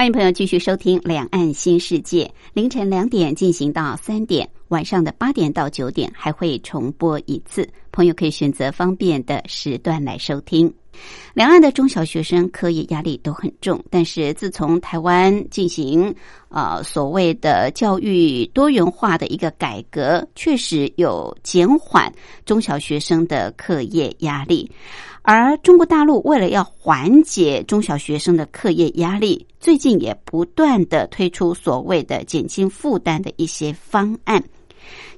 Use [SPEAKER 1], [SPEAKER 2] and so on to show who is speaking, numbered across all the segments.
[SPEAKER 1] 欢迎朋友继续收听《两岸新世界》，凌晨两点进行到三点，晚上的八点到九点还会重播一次。朋友可以选择方便的时段来收听。两岸的中小学生课业压力都很重，但是自从台湾进行呃所谓的教育多元化的一个改革，确实有减缓中小学生的课业压力。而中国大陆为了要缓解中小学生的课业压力，最近也不断的推出所谓的减轻负担的一些方案，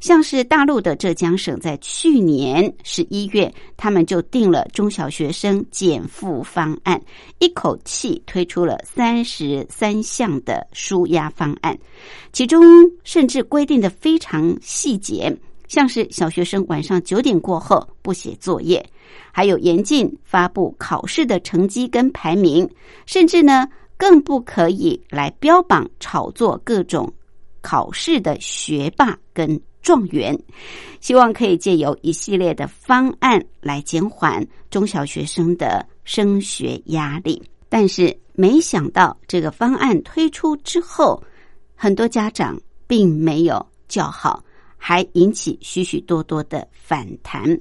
[SPEAKER 1] 像是大陆的浙江省在去年十一月，他们就定了中小学生减负方案，一口气推出了三十三项的舒压方案，其中甚至规定的非常细节，像是小学生晚上九点过后不写作业。还有严禁发布考试的成绩跟排名，甚至呢更不可以来标榜炒作各种考试的学霸跟状元。希望可以借由一系列的方案来减缓中小学生的升学压力。但是没想到这个方案推出之后，很多家长并没有叫好，还引起许许多多的反弹。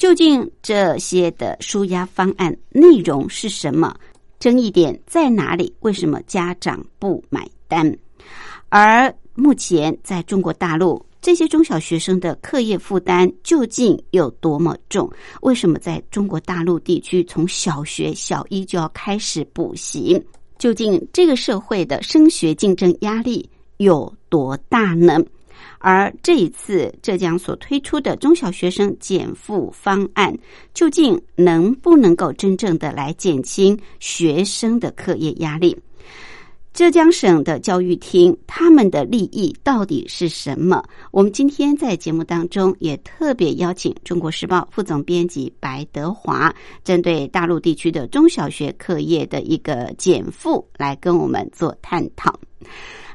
[SPEAKER 1] 究竟这些的舒压方案内容是什么？争议点在哪里？为什么家长不买单？而目前在中国大陆，这些中小学生的课业负担究竟有多么重？为什么在中国大陆地区，从小学小一就要开始补习？究竟这个社会的升学竞争压力有多大呢？而这一次浙江所推出的中小学生减负方案，究竟能不能够真正的来减轻学生的课业压力？浙江省的教育厅他们的利益到底是什么？我们今天在节目当中也特别邀请《中国时报》副总编辑白德华，针对大陆地区的中小学课业的一个减负，来跟我们做探讨。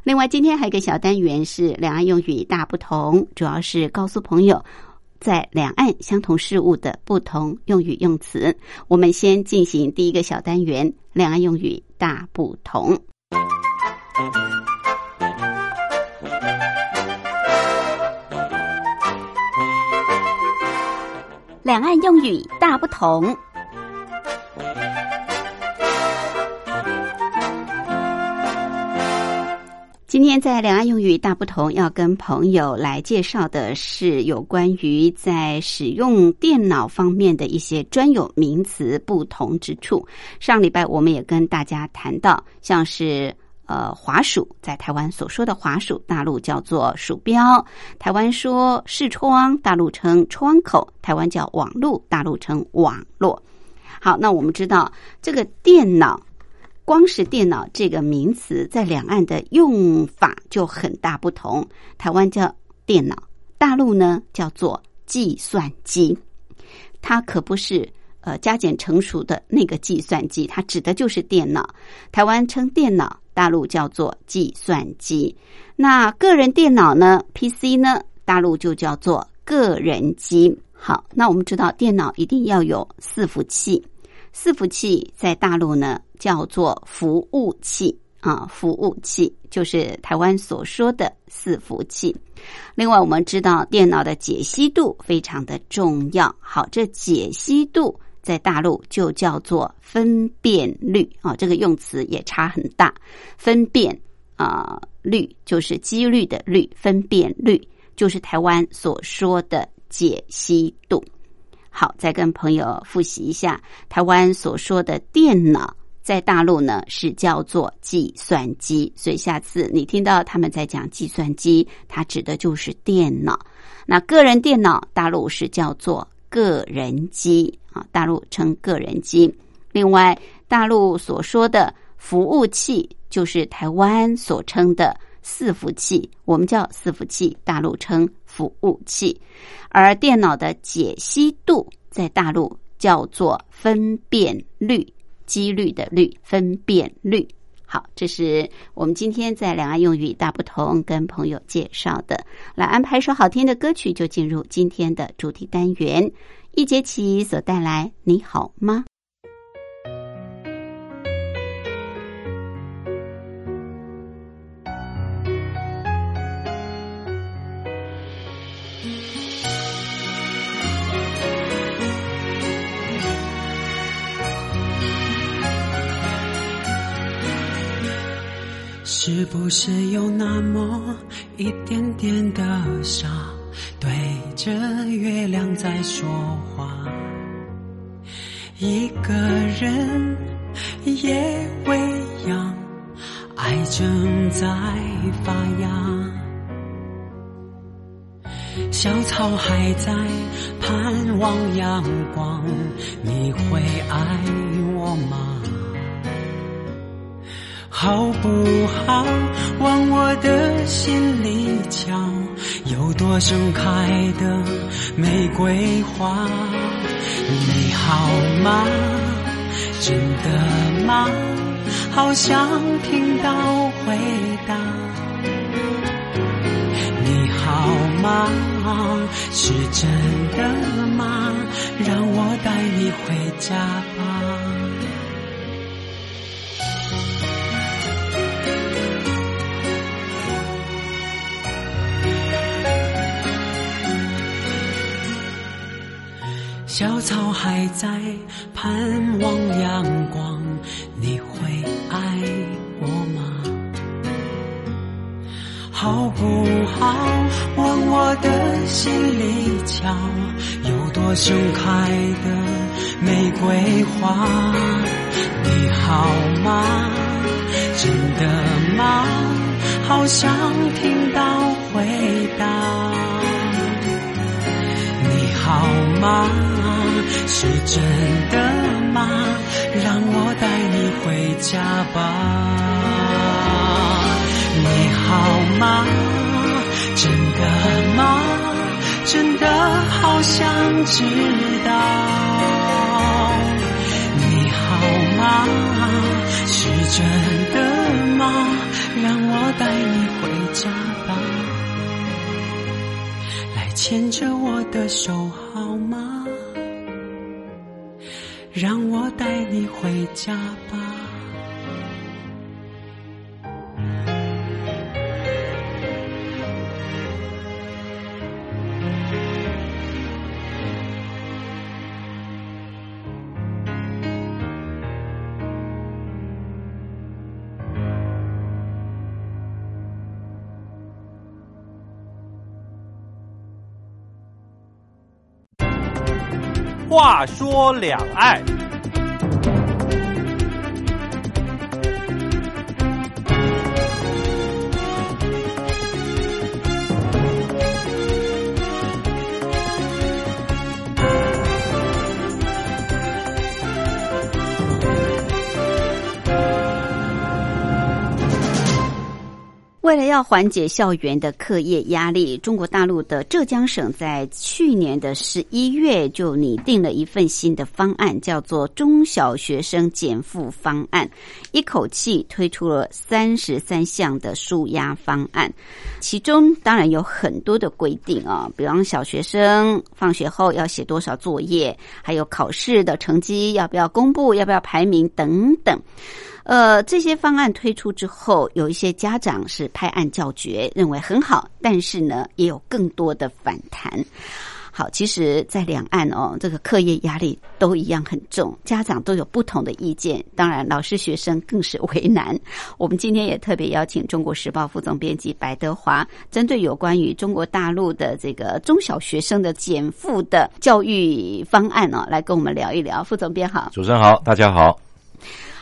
[SPEAKER 1] 另外，今天还有一个小单元是两岸用语大不同，主要是告诉朋友在两岸相同事物的不同用语用词。我们先进行第一个小单元：两岸用语大不同。两岸用语大不同。今天在两岸用语大不同，要跟朋友来介绍的是有关于在使用电脑方面的一些专有名词不同之处。上礼拜我们也跟大家谈到，像是呃滑鼠，在台湾所说的滑鼠，大陆叫做鼠标；台湾说视窗，大陆称窗口；台湾叫网络，大陆称网络。好，那我们知道这个电脑。光是电脑这个名词，在两岸的用法就很大不同。台湾叫电脑，大陆呢叫做计算机。它可不是呃加减乘除的那个计算机，它指的就是电脑。台湾称电脑，大陆叫做计算机。那个人电脑呢，PC 呢，大陆就叫做个人机。好，那我们知道电脑一定要有伺服器。伺服器在大陆呢叫做服务器啊，服务器就是台湾所说的伺服器。另外，我们知道电脑的解析度非常的重要。好，这解析度在大陆就叫做分辨率啊，这个用词也差很大。分辨啊率就是几率的率，分辨率就是台湾所说的解析度。好，再跟朋友复习一下，台湾所说的电脑，在大陆呢是叫做计算机，所以下次你听到他们在讲计算机，它指的就是电脑。那个人电脑，大陆是叫做个人机啊，大陆称个人机。另外，大陆所说的服务器就是台湾所称的伺服器，我们叫伺服器，大陆称服务器。而电脑的解析度在大陆叫做分辨率，几率的率，分辨率。好，这是我们今天在两岸用语大不同跟朋友介绍的。来安排一首好听的歌曲，就进入今天的主题单元。一节起所带来，你好吗？
[SPEAKER 2] 是不是有那么一点点的傻，对着月亮在说话？一个人也未央，爱正在发芽，小草还在盼望阳光，你会爱我吗？好不好？往我的心里瞧，有朵盛开的玫瑰花。你好吗？真的吗？好想听到回答。你好吗？是真的吗？让我带你回家吧小草还在盼望阳光，你会爱我吗？好不好？往我的心里瞧，有朵盛开的玫瑰花。你好吗？真的吗？好想听到回答。好吗？是真的吗？让我带你回家吧。你好吗？真的吗？真的好想知道。你好吗？是真的吗？让我带你回家吧。牵着我的手好吗？让我带你回家吧。
[SPEAKER 3] 话说两岸。
[SPEAKER 1] 为了要缓解校园的课业压力，中国大陆的浙江省在去年的十一月就拟定了一份新的方案，叫做《中小学生减负方案》，一口气推出了三十三项的舒压方案，其中当然有很多的规定啊，比方小学生放学后要写多少作业，还有考试的成绩要不要公布，要不要排名等等。呃，这些方案推出之后，有一些家长是拍案叫绝，认为很好，但是呢，也有更多的反弹。好，其实，在两岸哦，这个课业压力都一样很重，家长都有不同的意见，当然，老师、学生更是为难。我们今天也特别邀请《中国时报》副总编辑白德华，针对有关于中国大陆的这个中小学生的减负的教育方案哦，来跟我们聊一聊。副总编好，
[SPEAKER 4] 主持人好，大家好。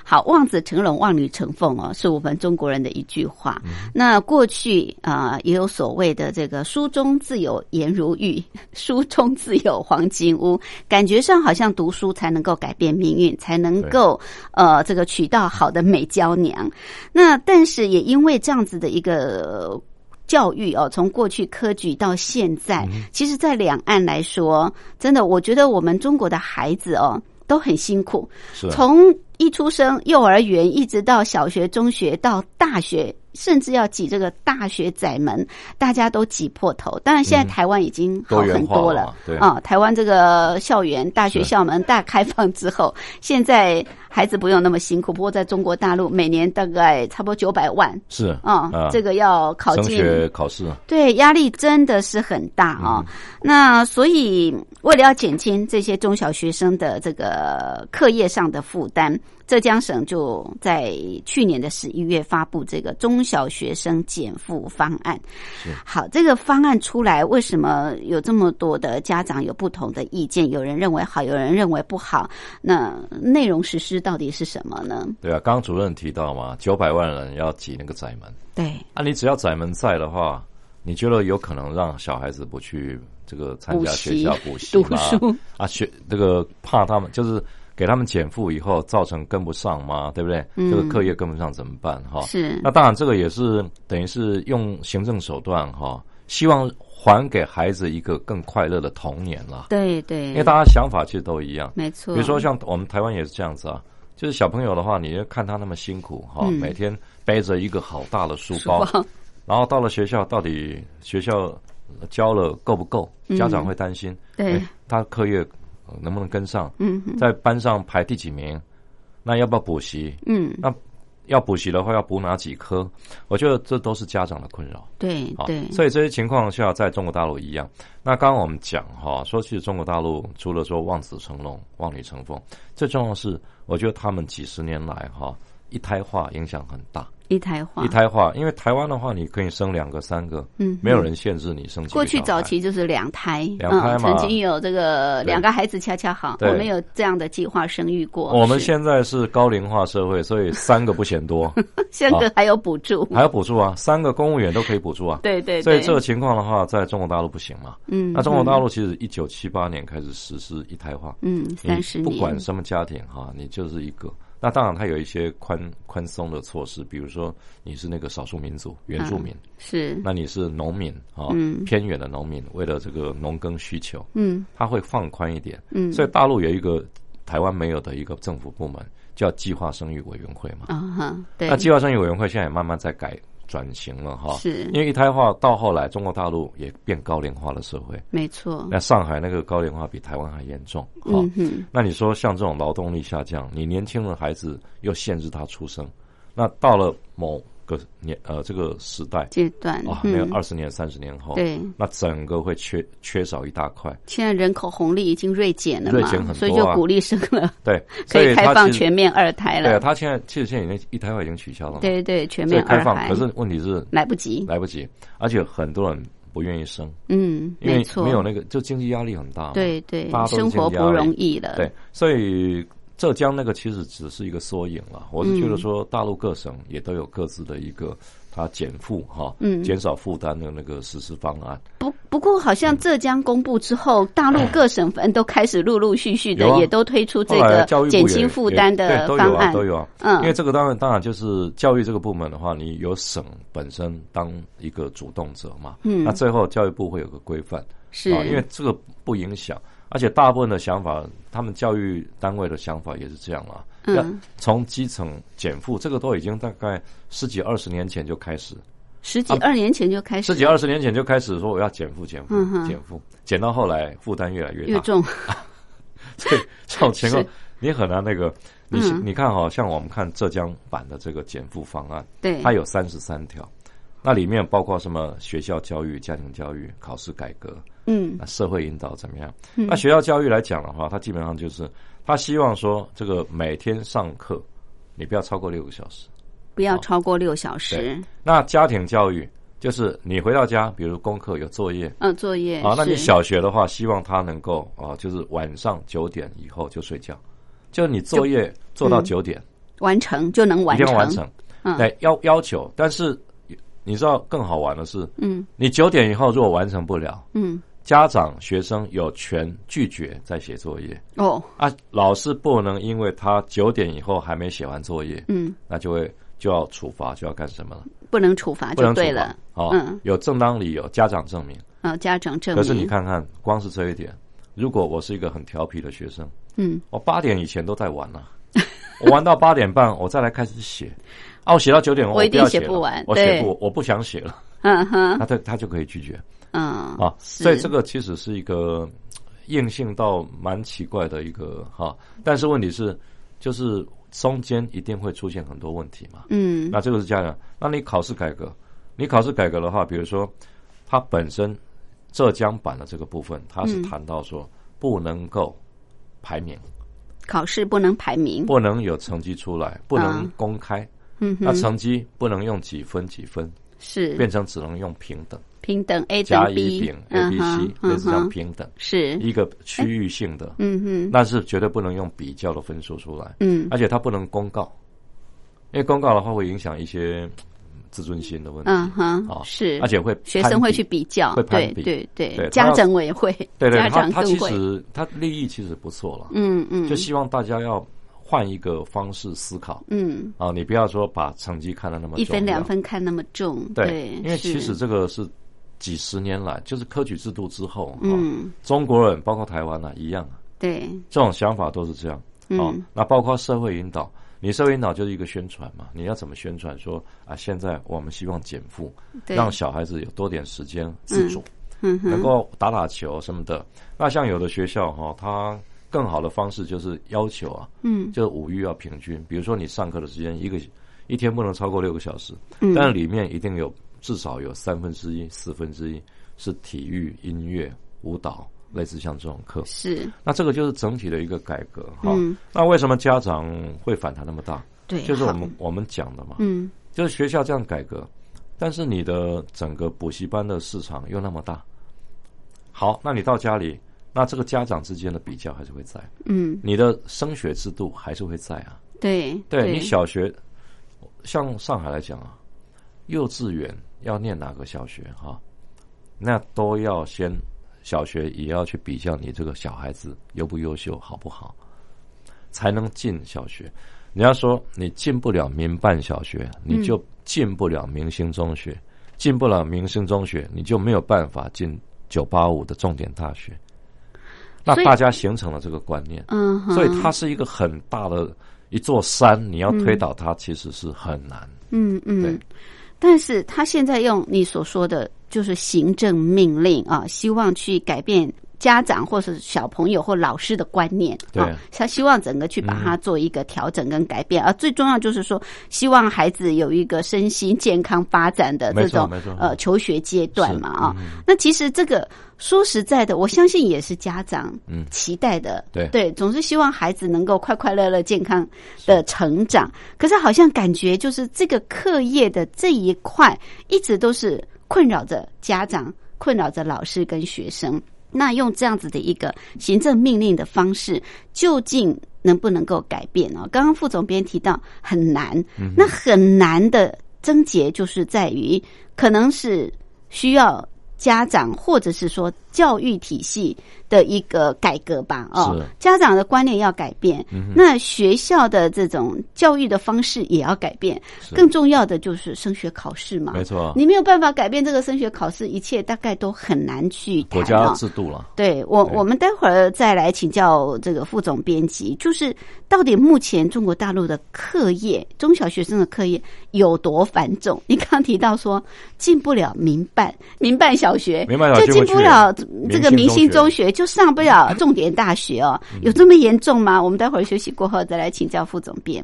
[SPEAKER 1] 好，望子成龙，望女成凤哦，是我们中国人的一句话。那过去啊、也有所谓的这个“书中自有颜如玉，书中自有黄金屋”，感觉上好像读书才能够改变命运，才能够呃这个娶到好的美娇娘。那但是也因为这样子的一个。教育哦，从过去科举到现在，其实，在两岸来说，真的，我觉得我们中国的孩子哦都很辛苦，从一出生幼儿园一直到小学、中学到大学，甚至要挤这个大学窄门，大家都挤破头。当然，现在台湾已经好很多了。啊、台湾这个校园、大学校门大开放之后，现在孩子不用那么辛苦。不过，在中国大陆，每年大概差不多九百万。
[SPEAKER 4] 是
[SPEAKER 1] 啊、这个要考
[SPEAKER 4] 升
[SPEAKER 1] 进
[SPEAKER 4] 学考试。
[SPEAKER 1] 对，压力真的是很大啊、那所以，为了要减轻这些中小学生的这个课业上的负担，浙江省就在去年的十一月发布这个中小学生减负方案。好，这个方案出来，为什么有这么多的家长有不同的意见？有人认为好，有人认为不好。那内容实施到底是什么呢？
[SPEAKER 4] 对啊，刚刚主任提到嘛，九百万人要挤那个窄门，
[SPEAKER 1] 对，
[SPEAKER 4] 啊，你只要窄门在的话，你觉得有可能让小孩子不去这个参加学校补习
[SPEAKER 1] 读
[SPEAKER 4] 吗？
[SPEAKER 1] 书，
[SPEAKER 4] 啊，学这个怕他们就是给他们减负以后造成跟不上吗？对不对？
[SPEAKER 1] 嗯。
[SPEAKER 4] 这个课业跟不上怎么办？哈，
[SPEAKER 1] 是。
[SPEAKER 4] 那当然这个也是等于是用行政手段哈，希望还给孩子一个更快乐的童年啦。
[SPEAKER 1] 对对，
[SPEAKER 4] 因为大家想法其实都一样，
[SPEAKER 1] 没错，
[SPEAKER 4] 比如说像我们台湾也是这样子啊，就是小朋友的话，你就看他那么辛苦哈，
[SPEAKER 1] 嗯。
[SPEAKER 4] 每天背着一个好大的书
[SPEAKER 1] 书
[SPEAKER 4] 包，然后到了学校，到底学校教了够不够？家长会担心，
[SPEAKER 1] 嗯对。
[SPEAKER 4] 哎，他课业呃能不能跟上？
[SPEAKER 1] 嗯哼
[SPEAKER 4] 在班上排第几名？那要不要补习？
[SPEAKER 1] 嗯，
[SPEAKER 4] 那要补习的话，要补哪几科？我觉得这都是家长的困扰。啊，
[SPEAKER 1] 对对，
[SPEAKER 4] 所以这些情况下，在中国大陆一样。那刚刚我们讲哈，说其实中国大陆除了说望子成龙、望女成凤，最重要的是，我觉得他们几十年来哈一胎化影响很大。
[SPEAKER 1] 一胎化，
[SPEAKER 4] 一胎化，因为台湾的话，你可以生两个、三个，
[SPEAKER 1] 嗯，
[SPEAKER 4] 没有人限制你生
[SPEAKER 1] 过去早期就是两胎，
[SPEAKER 4] 两胎
[SPEAKER 1] 嗯，
[SPEAKER 4] 嘛
[SPEAKER 1] 曾经有这个两个孩子恰恰好，我们有这样的计划生育过。
[SPEAKER 4] 我们现在是高龄化社会，所以三个不嫌多，
[SPEAKER 1] 三个还有补助，
[SPEAKER 4] 还有补助啊，三个公务员都可以补助啊。
[SPEAKER 1] 对对对，
[SPEAKER 4] 所以这个情况的话，在中国大陆不行嘛。
[SPEAKER 1] 嗯，
[SPEAKER 4] 那中国大陆其实一九七八年开始实施一胎化，
[SPEAKER 1] 嗯
[SPEAKER 4] 你
[SPEAKER 1] 三十年，
[SPEAKER 4] 不管什么家庭哈，你就是一个。那当然，它有一些宽宽松的措施，比如说你是那个少数民族原住民，
[SPEAKER 1] 是。
[SPEAKER 4] 那你是农民啊，
[SPEAKER 1] 嗯。
[SPEAKER 4] 偏远的农民，为了这个农耕需求，
[SPEAKER 1] 嗯。
[SPEAKER 4] 它会放宽一点。
[SPEAKER 1] 嗯，
[SPEAKER 4] 所以大陆有一个台湾没有的一个政府部门叫计划生育委员会嘛。
[SPEAKER 1] 啊哈，对，
[SPEAKER 4] 那计划生育委员会现在也慢慢在改转型了哈。
[SPEAKER 1] 是
[SPEAKER 4] 因为一胎化到后来，中国大陆也变高龄化的社会。
[SPEAKER 1] 没错，
[SPEAKER 4] 那上海那个高龄化比台湾还严重。哈、
[SPEAKER 1] 嗯，
[SPEAKER 4] 那你说像这种劳动力下降，你年轻的孩子又限制他出生，那到了某个年呃这个时代
[SPEAKER 1] 阶段
[SPEAKER 4] 啊，没有
[SPEAKER 1] 嗯
[SPEAKER 4] 二十年、三十年后，
[SPEAKER 1] 对，
[SPEAKER 4] 那整个会缺缺少一大块。
[SPEAKER 1] 现在人口红利已经锐减了嘛，
[SPEAKER 4] 锐减很多啊
[SPEAKER 1] 所以就鼓励生了，
[SPEAKER 4] 对，
[SPEAKER 1] 可以开放全面二胎了
[SPEAKER 4] 对啊，他现在其实现在已经一胎化已经取消了，
[SPEAKER 1] 对对，全面，，
[SPEAKER 4] 开放可是问题是
[SPEAKER 1] 来不及。
[SPEAKER 4] 来不及，而且很多人不愿意生，
[SPEAKER 1] 嗯，
[SPEAKER 4] 因为
[SPEAKER 1] 没错，
[SPEAKER 4] 没有那个就经济压力很大嘛。
[SPEAKER 1] 对对生活不容易了。
[SPEAKER 4] 对，所以浙江那个其实只是一个缩影了。我是觉
[SPEAKER 1] 嗯
[SPEAKER 4] 得说，大陆各省也都有各自的一个它减负哈，
[SPEAKER 1] 嗯
[SPEAKER 4] 减少负担的那个实施方案。
[SPEAKER 1] 不不过，好像浙江公布之后，大陆各省份都开始陆陆续续的
[SPEAKER 4] 啊
[SPEAKER 1] 也都推出这个减轻负担
[SPEAKER 4] 也
[SPEAKER 1] 的方案。
[SPEAKER 4] 都有啊。
[SPEAKER 1] 嗯
[SPEAKER 4] 因为这个当然当然就是教育这个部门的话，你有省本身当一个主动者嘛，
[SPEAKER 1] 嗯
[SPEAKER 4] 那最后教育部会有个规范。
[SPEAKER 1] 是
[SPEAKER 4] 啊，因为这个不影响，而且大部分的想法，他们教育单位的想法也是这样啊。
[SPEAKER 1] 嗯。
[SPEAKER 4] 从基层减负，这个都已经大概十几二十年前就开始，
[SPEAKER 1] 十几二年前就开始。
[SPEAKER 4] 十几二十年前就开始说我要减负、减负
[SPEAKER 1] 嗯、
[SPEAKER 4] 减负，减到后来负担越来越大。
[SPEAKER 1] 越重，
[SPEAKER 4] 所以这种情况 你很难那个，你
[SPEAKER 1] 嗯。
[SPEAKER 4] 你看哈，像我们看浙江版的这个减负方案，
[SPEAKER 1] 对，
[SPEAKER 4] 它有三十三条，那里面包括什么学校教育、家庭教育、考试改革。
[SPEAKER 1] 嗯
[SPEAKER 4] 那社会引导怎么样？那学校教育来讲的话，它基本上就是他希望说，这个每天上课你不要超过六个小时。
[SPEAKER 1] 不要超过六小时。
[SPEAKER 4] 那家庭教育就是你回到家，比如功课有作业
[SPEAKER 1] 嗯，作业
[SPEAKER 4] 啊，那你小学的话，希望他能够啊，就是晚上九点以后就睡觉，就你作业做到
[SPEAKER 1] 嗯
[SPEAKER 4] 九点，
[SPEAKER 1] 完成就能完成，
[SPEAKER 4] 要完成。
[SPEAKER 1] 嗯
[SPEAKER 4] 对，要要求，但是你知道更好玩的是，
[SPEAKER 1] 嗯。
[SPEAKER 4] 你九点以后如果完成不了，
[SPEAKER 1] 嗯，
[SPEAKER 4] 家长学生有权拒绝再写作业。
[SPEAKER 1] 哦，
[SPEAKER 4] 啊，老师不能因为他九点以后还没写完作业，
[SPEAKER 1] 嗯，
[SPEAKER 4] 那就会就要处罚，就要干什么了？
[SPEAKER 1] 不能处罚就对了，
[SPEAKER 4] 哦，
[SPEAKER 1] 嗯。
[SPEAKER 4] 有正当理由，家长证明。
[SPEAKER 1] 哦，家长证明，
[SPEAKER 4] 可是你，看看，光是这一点，如果我是一个很调皮的学生，
[SPEAKER 1] 嗯，
[SPEAKER 4] 我八点以前都在玩了、我玩到八点半，我再来开始写，啊，我写到九点，
[SPEAKER 1] 我一定
[SPEAKER 4] 不要
[SPEAKER 1] 写不完
[SPEAKER 4] 我写
[SPEAKER 1] 对
[SPEAKER 4] 不，我不想写了，
[SPEAKER 1] 嗯哼，
[SPEAKER 4] 那他他就可以拒绝
[SPEAKER 1] 嗯。
[SPEAKER 4] 啊。所以这个其实是一个硬性到蛮奇怪的一个哈，但是问题是，就是中间一定会出现很多问题嘛。
[SPEAKER 1] 嗯。
[SPEAKER 4] 那这个是家长，那你考试改革，你考试改革的话，比如说它本身浙江版的这个部分，它是
[SPEAKER 1] 嗯。
[SPEAKER 4] 谈到说不能够排名，
[SPEAKER 1] 考试不能排名，
[SPEAKER 4] 不能有成绩出来，不能公开，
[SPEAKER 1] 嗯哼，
[SPEAKER 4] 那成绩不能用几分几分，
[SPEAKER 1] 是。
[SPEAKER 4] 变成只能用平等，
[SPEAKER 1] 平等 A
[SPEAKER 4] 甲
[SPEAKER 1] 等
[SPEAKER 4] 乙
[SPEAKER 1] B，
[SPEAKER 4] 丙 A B
[SPEAKER 1] 嗯
[SPEAKER 4] C
[SPEAKER 1] 哼
[SPEAKER 4] 类似这样
[SPEAKER 1] 嗯哼。
[SPEAKER 4] 平等，
[SPEAKER 1] 是，
[SPEAKER 4] 一个区域性的，
[SPEAKER 1] 嗯哼，
[SPEAKER 4] 但是绝对不能用比较的分数出来，
[SPEAKER 1] 嗯。
[SPEAKER 4] 而且它不能公告，因为公告的话会影响一些嗯自尊心的问题。
[SPEAKER 1] 嗯哼
[SPEAKER 4] 啊，
[SPEAKER 1] 是，
[SPEAKER 4] 而且会
[SPEAKER 1] 学生会去比较，
[SPEAKER 4] 会攀
[SPEAKER 1] 对
[SPEAKER 4] 比
[SPEAKER 1] 对。对
[SPEAKER 4] 对，
[SPEAKER 1] 家长委会，
[SPEAKER 4] 对对，
[SPEAKER 1] 家
[SPEAKER 4] 他他其实他利益其实不错了，
[SPEAKER 1] 嗯嗯，
[SPEAKER 4] 就希望大家要换一个方式思考。
[SPEAKER 1] 嗯，
[SPEAKER 4] 啊，你不要说把成绩看得那么
[SPEAKER 1] 一分两分看那么重，
[SPEAKER 4] 对，因为其实这个是几十年来，就是科举制度之后，哈
[SPEAKER 1] 嗯，
[SPEAKER 4] 中国人包括台湾呢、一样，
[SPEAKER 1] 对，
[SPEAKER 4] 这种想法都是这样。哦
[SPEAKER 1] 嗯，
[SPEAKER 4] 那包括社会引导，你社会引导就是一个宣传嘛，你要怎么宣传说啊？现在我们希望减负，
[SPEAKER 1] 对，
[SPEAKER 4] 让小孩子有多点时间自主，能够打打球什么的。那像有的学校哈，它更好的方式就是要求啊，
[SPEAKER 1] 嗯
[SPEAKER 4] 就是五育要平均，比如说你上课的时间一个一天不能超过六个小时，
[SPEAKER 1] 嗯
[SPEAKER 4] 但是里面一定有至少有三分之一、四分之一是体育、音乐、舞蹈，类似像这种课。
[SPEAKER 1] 是，
[SPEAKER 4] 那这个就是整体的一个改革哈。
[SPEAKER 1] 嗯
[SPEAKER 4] 那为什么家长会反弹那么大？
[SPEAKER 1] 对，
[SPEAKER 4] 就是我
[SPEAKER 1] 好
[SPEAKER 4] 们我们讲的嘛，
[SPEAKER 1] 嗯
[SPEAKER 4] 就是学校这样改革，但是你的整个补习班的市场又那么大。好，那你到家里，那这个家长之间的比较还是会在，
[SPEAKER 1] 嗯，
[SPEAKER 4] 你的升学制度还是会在啊。
[SPEAKER 1] 对
[SPEAKER 4] 对你小学，像上海来讲啊，幼稚园要念哪个小学哈、那都要先小学也要去比较你这个小孩子优不优秀，好不好，才能进小学。你要说你进不了民办小学，你就进不了明星中学，进不了明星中学，你就没有办法进九八五的重点大学。那大家形成了这个观念，
[SPEAKER 1] 嗯，
[SPEAKER 4] 所以它是一个很大的一座山，你要推倒它其实是很难。
[SPEAKER 1] 嗯嗯。
[SPEAKER 4] 对，
[SPEAKER 1] 但是他现在用你所说的就是行政命令啊，希望去改变家长或是小朋友或老师的观念啊，他希望整个去把它做一个调整跟改变，而最重要就是说，希望孩子有一个身心健康发展的这种呃求学阶段嘛啊
[SPEAKER 4] 嗯。
[SPEAKER 1] 那其实这个说实在的，我相信也是家长
[SPEAKER 4] 嗯
[SPEAKER 1] 期待的，
[SPEAKER 4] 对
[SPEAKER 1] 对，总是希望孩子能够快快乐乐、健康的成长。可是好像感觉就是这个课业的这一块，一直都是困扰着家长、困扰着老师跟学生。那用这样子的一个行政命令的方式，究竟能不能够改变呢？刚刚副总编提到很难，
[SPEAKER 4] 嗯
[SPEAKER 1] 那很难的症结就是在于，可能是需要家长或者是说教育体系的一个改革吧。哦
[SPEAKER 4] 是，
[SPEAKER 1] 家长的观念要改变，
[SPEAKER 4] 嗯
[SPEAKER 1] 那学校的这种教育的方式也要改变。更重要的就是升学考试嘛，
[SPEAKER 4] 没错
[SPEAKER 1] 你没有办法改变这个升学考试，一切大概都很难去谈
[SPEAKER 4] 国家
[SPEAKER 1] 啊
[SPEAKER 4] 制度了。
[SPEAKER 1] 对我，
[SPEAKER 4] 对
[SPEAKER 1] 我们待会儿再来请教这个副总编辑，就是到底目前中国大陆的课业，中小学生的课业有多繁重？你刚刚提到说进不了民办民办小学，
[SPEAKER 4] 民办小学
[SPEAKER 1] 就进不了这个明
[SPEAKER 4] 明星中
[SPEAKER 1] 星中学，就上不了重点大学哦，有这么严重吗？我们待会儿休息过后再来请教副总编。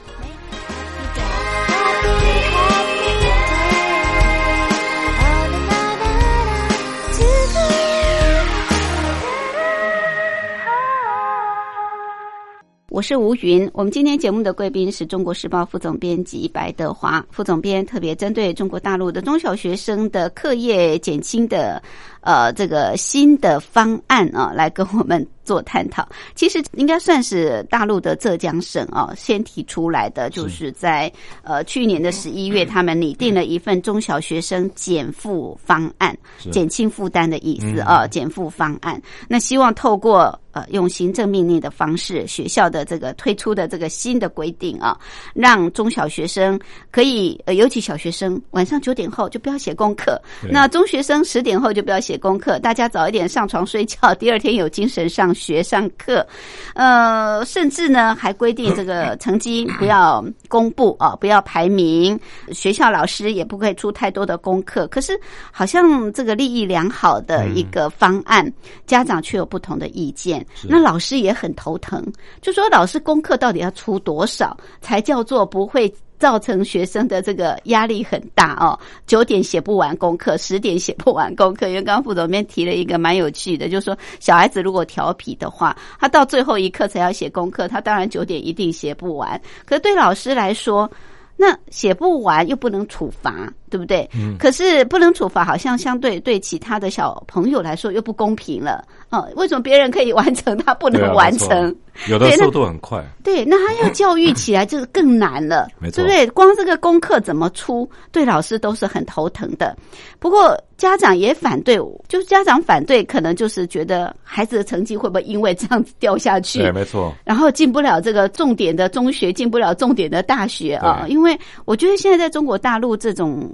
[SPEAKER 1] 我是吴云。我们今天节目的贵宾是中国时报副总编辑白德华副总编，特别针对中国大陆的中小学生的课业减轻的呃这个新的方案啊，来跟我们做探讨。其实应该算是大陆的浙江省啊先提出来的，就是在呃去年的十一月，他们拟定了一份中小学生减负方案，减轻负担的意思啊，减负方案。那希望透过呃用行政命令的方式，学校的这个推出的这个新的规定啊，让中小学生可以呃，尤其小学生晚上九点后就不要写功课，那中学生十点后就不要写功课，大家早一点上床睡觉，第二天有精神上学上课。呃，甚至呢还规定这个 成绩不要公布啊，不要排名，学校老师也不会出太多的功课。可是好像这个利益良好的一个方案，家长却有不同的意见，那老师也很头疼，就说老师功课到底要出多少才叫做不会？造成学生的这个压力很大哦，九点写不完功课，十点写不完功课。因为刚刚副总编提了一个蛮有趣的，就是说小孩子如果调皮的话，他到最后一刻才要写功课，他当然九点一定写不完。可是对老师来说，那写不完又不能处罚，对不对？嗯。可是不能处罚，好像相对对其他的小朋友来说又不公平了。哦，为什么别人可以完成，他不能完成？
[SPEAKER 4] 有的速度很快。
[SPEAKER 1] 对，那他要教育起来就是更难了，对不对？光这个功课怎么出，对老师都是很头疼的。不过家长也反对，就是家长反对，可能就是觉得孩子的成绩会不会因为这样子掉下去？
[SPEAKER 4] 对，没错。
[SPEAKER 1] 然后进不了这个重点的中学，进不了重点的大学啊。因为我觉得现在在中国大陆这种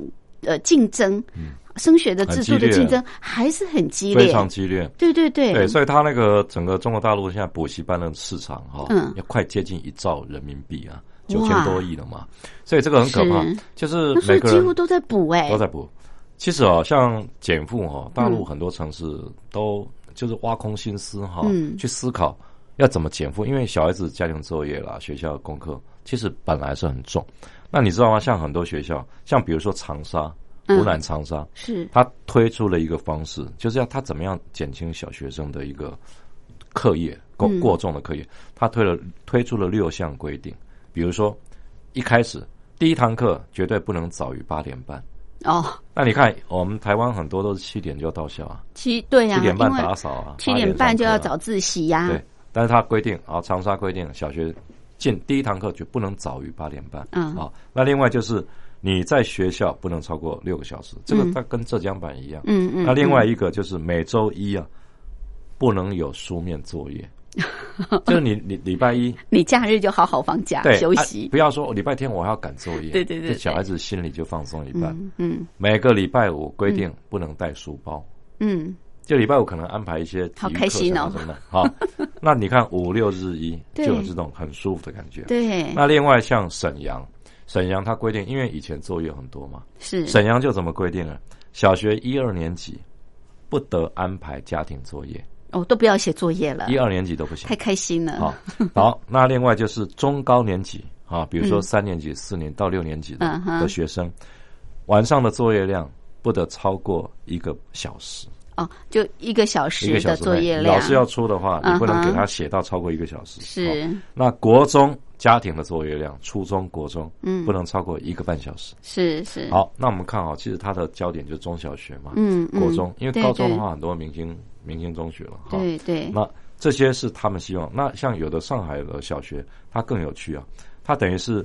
[SPEAKER 1] 呃竞争。升学的制度的竞争还是很激烈，
[SPEAKER 4] 非常激烈。
[SPEAKER 1] 对对对，
[SPEAKER 4] 对，所以他那个整个中国大陆现在补习班的市场哈，嗯，要快接近一兆人民币啊，九千多亿了嘛，所以这个很可怕。就是每个
[SPEAKER 1] 几乎都在补哎，
[SPEAKER 4] 都在补。其实哦，像减负哈，大陆很多城市都就是挖空心思哈，去思考要怎么减负，因为小孩子家庭作业啦、学校功课其实本来是很重。那你知道吗？像很多学校，像比如说长沙。湖南长沙
[SPEAKER 1] 是，
[SPEAKER 4] 他推出了一个方式，就是要他怎么样减轻小学生的一个课业过过重的课业。他推了推出了六项规定，比如说一开始第一堂课绝对不能早于八点半。
[SPEAKER 1] 哦，
[SPEAKER 4] 那你看我们台湾很多都是七点就到校啊，
[SPEAKER 1] 七对呀，
[SPEAKER 4] 七点半打扫啊，
[SPEAKER 1] 七点半就要早自习呀。
[SPEAKER 4] 对，但是他规定啊，长沙规定小学进第一堂课就不能早于八点半。嗯，啊，那另外就是。你在学校不能超过六个小时，这个它跟浙江版一样。
[SPEAKER 1] 嗯嗯。
[SPEAKER 4] 那另外一个就是每周一啊，不能有书面作业。就是你你礼拜一，
[SPEAKER 1] 你假日就好好放假休息，
[SPEAKER 4] 不要说礼拜天我还要赶作业。
[SPEAKER 1] 对对对，
[SPEAKER 4] 小孩子心里就放松一半。
[SPEAKER 1] 嗯。
[SPEAKER 4] 每个礼拜五规定不能带书包。
[SPEAKER 1] 嗯。
[SPEAKER 4] 就礼拜五可能安排一些
[SPEAKER 1] 好开心哦，
[SPEAKER 4] 什么的。好，那你看五六日一就有这种很舒服的感觉。
[SPEAKER 1] 对。
[SPEAKER 4] 那另外像沈阳。沈阳它规定，因为以前作业很多嘛，
[SPEAKER 1] 是
[SPEAKER 4] 沈阳就怎么规定了？小学一二年级不得安排家庭作业，
[SPEAKER 1] 哦，都不要写作业了。
[SPEAKER 4] 一二年级都不行，
[SPEAKER 1] 太开心了。
[SPEAKER 4] 好，好，那另外就是中高年级啊，比如说三年级、四年到六年级的的学生，晚上的作业量不得超过一个小时。
[SPEAKER 1] 哦，就一个小时的作业
[SPEAKER 4] 量，老师要出的话，你不能给他写到超过一个小时。
[SPEAKER 1] 是，
[SPEAKER 4] 那国中。家庭的作业量，初中、国中，嗯，不能超过一个半小时。
[SPEAKER 1] 是是。
[SPEAKER 4] 好，那我们看啊，其实它的焦点就是中小学嘛，嗯，国中，因为高中的话，很多明星明星中学了，
[SPEAKER 1] 对对。
[SPEAKER 4] 那这些是他们希望。那像有的上海的小学，它更有趣啊，它等于是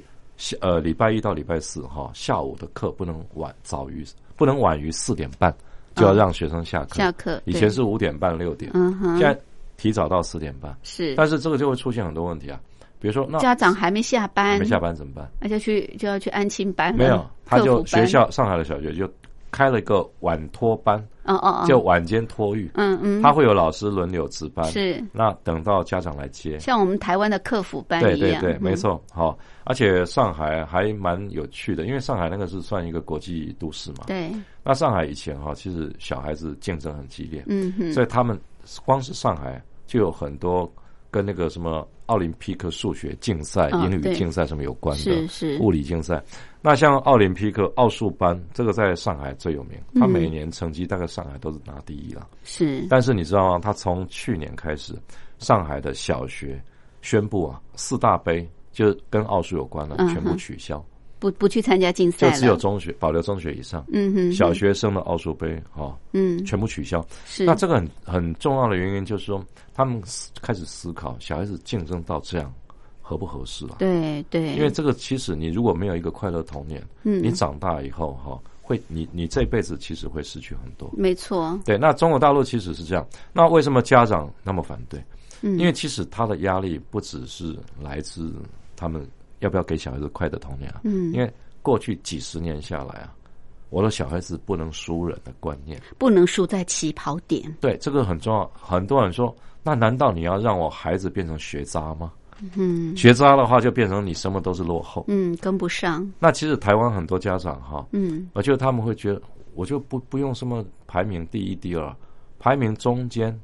[SPEAKER 4] 呃礼拜一到礼拜四哈下午的课不能晚早于不能晚于四点半就要让学生下课。
[SPEAKER 1] 下课。
[SPEAKER 4] 以前是五点半六点，
[SPEAKER 1] 嗯哼，
[SPEAKER 4] 现在提早到四点半。
[SPEAKER 1] 是。
[SPEAKER 4] 但是这个就会出现很多问题啊。比如说那
[SPEAKER 1] 家长还没下班，
[SPEAKER 4] 没下班怎么办？
[SPEAKER 1] 那就去就要去安亲班了，
[SPEAKER 4] 没有，他就学校上海的小学就开了一个晚托班，
[SPEAKER 1] 哦哦哦，
[SPEAKER 4] 就晚间托育，
[SPEAKER 1] 嗯嗯，
[SPEAKER 4] 他会有老师轮流值班，
[SPEAKER 1] 是。
[SPEAKER 4] 那等到家长来接。
[SPEAKER 1] 像我们台湾的客服班一样，
[SPEAKER 4] 对对对，
[SPEAKER 1] 嗯。
[SPEAKER 4] 没，错，好，而且上海还蛮有趣的，因为上海那个是算一个国际都市嘛。
[SPEAKER 1] 对，
[SPEAKER 4] 那上海以前哈，其实小孩子竞争很激烈，
[SPEAKER 1] 嗯哼，
[SPEAKER 4] 所以他们光是上海就有很多跟那个什么奥林匹克数学竞赛、
[SPEAKER 1] 哦
[SPEAKER 4] 英语竞赛什么有关的，
[SPEAKER 1] 是是
[SPEAKER 4] 物理竞赛。那像奥林匹克奥数班，这个在上海最有名，他
[SPEAKER 1] 嗯
[SPEAKER 4] 每年成绩大概上海都是拿第一了。
[SPEAKER 1] 是
[SPEAKER 4] 但是你知道吗？他从去年开始，上海的小学宣布啊，四大杯就跟奥数有关的全部取消，
[SPEAKER 1] 不不去参加竞赛了，
[SPEAKER 4] 就只有中学保留中学以上，
[SPEAKER 1] 嗯哼
[SPEAKER 4] 小学生的奥数杯哈、
[SPEAKER 1] 嗯
[SPEAKER 4] 全部取消。
[SPEAKER 1] 是
[SPEAKER 4] 那这个很很重要的原因就是说，他们开始思考小孩子竞争到这样合不合适啊？
[SPEAKER 1] 对对，
[SPEAKER 4] 因为这个其实你如果没有一个快乐童年，
[SPEAKER 1] 嗯
[SPEAKER 4] 你长大以后哈、会你你这辈子其实会失去很多。
[SPEAKER 1] 没错，
[SPEAKER 4] 对，那中国大陆其实是这样。那为什么家长那么反对？
[SPEAKER 1] 嗯
[SPEAKER 4] 因为其实他的压力不只是来自他们要不要给小孩子快的童年啊，
[SPEAKER 1] 嗯。
[SPEAKER 4] 因为过去几十年下来啊，我的小孩子不能输人的观念，
[SPEAKER 1] 不能输在起跑点，
[SPEAKER 4] 对这个很重要。很多人说，那难道你要让我孩子变成学渣吗？
[SPEAKER 1] 嗯
[SPEAKER 4] 学渣的话，就变成你什么都是落后。
[SPEAKER 1] 嗯，跟不上，
[SPEAKER 4] 那其实台湾很多家长哈，
[SPEAKER 1] 嗯。
[SPEAKER 4] 我觉得他们会觉得，我就不不用什么排名第一、第二，排名中间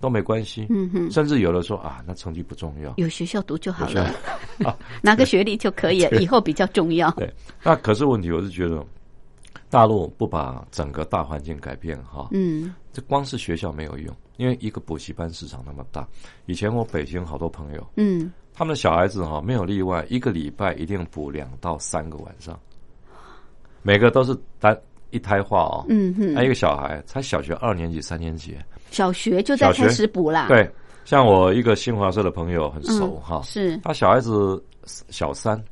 [SPEAKER 4] 都没关系。
[SPEAKER 1] 嗯哼，
[SPEAKER 4] 甚至有的说啊，那成绩不重要。
[SPEAKER 1] 有学校读就好了，拿个学历就可以了，以后比较重要，
[SPEAKER 4] 对，那可是问题，我是觉得大陆不把整个大环境改变哈，
[SPEAKER 1] 嗯。
[SPEAKER 4] 这光是学校没有用，因为一个补习班市场那么大。以前我北京好多朋友，
[SPEAKER 1] 嗯，
[SPEAKER 4] 他们的小孩子哈没有例外，一个礼拜一定补两到三个晚上，每个都是单一胎化哦。还有一个小孩才小学二年级、三年级，
[SPEAKER 1] 小学就在开始补啦，，
[SPEAKER 4] 对，像我一个新华社的朋友很熟
[SPEAKER 1] 嗯
[SPEAKER 4] 哈，
[SPEAKER 1] 是，
[SPEAKER 4] 他小孩子小三，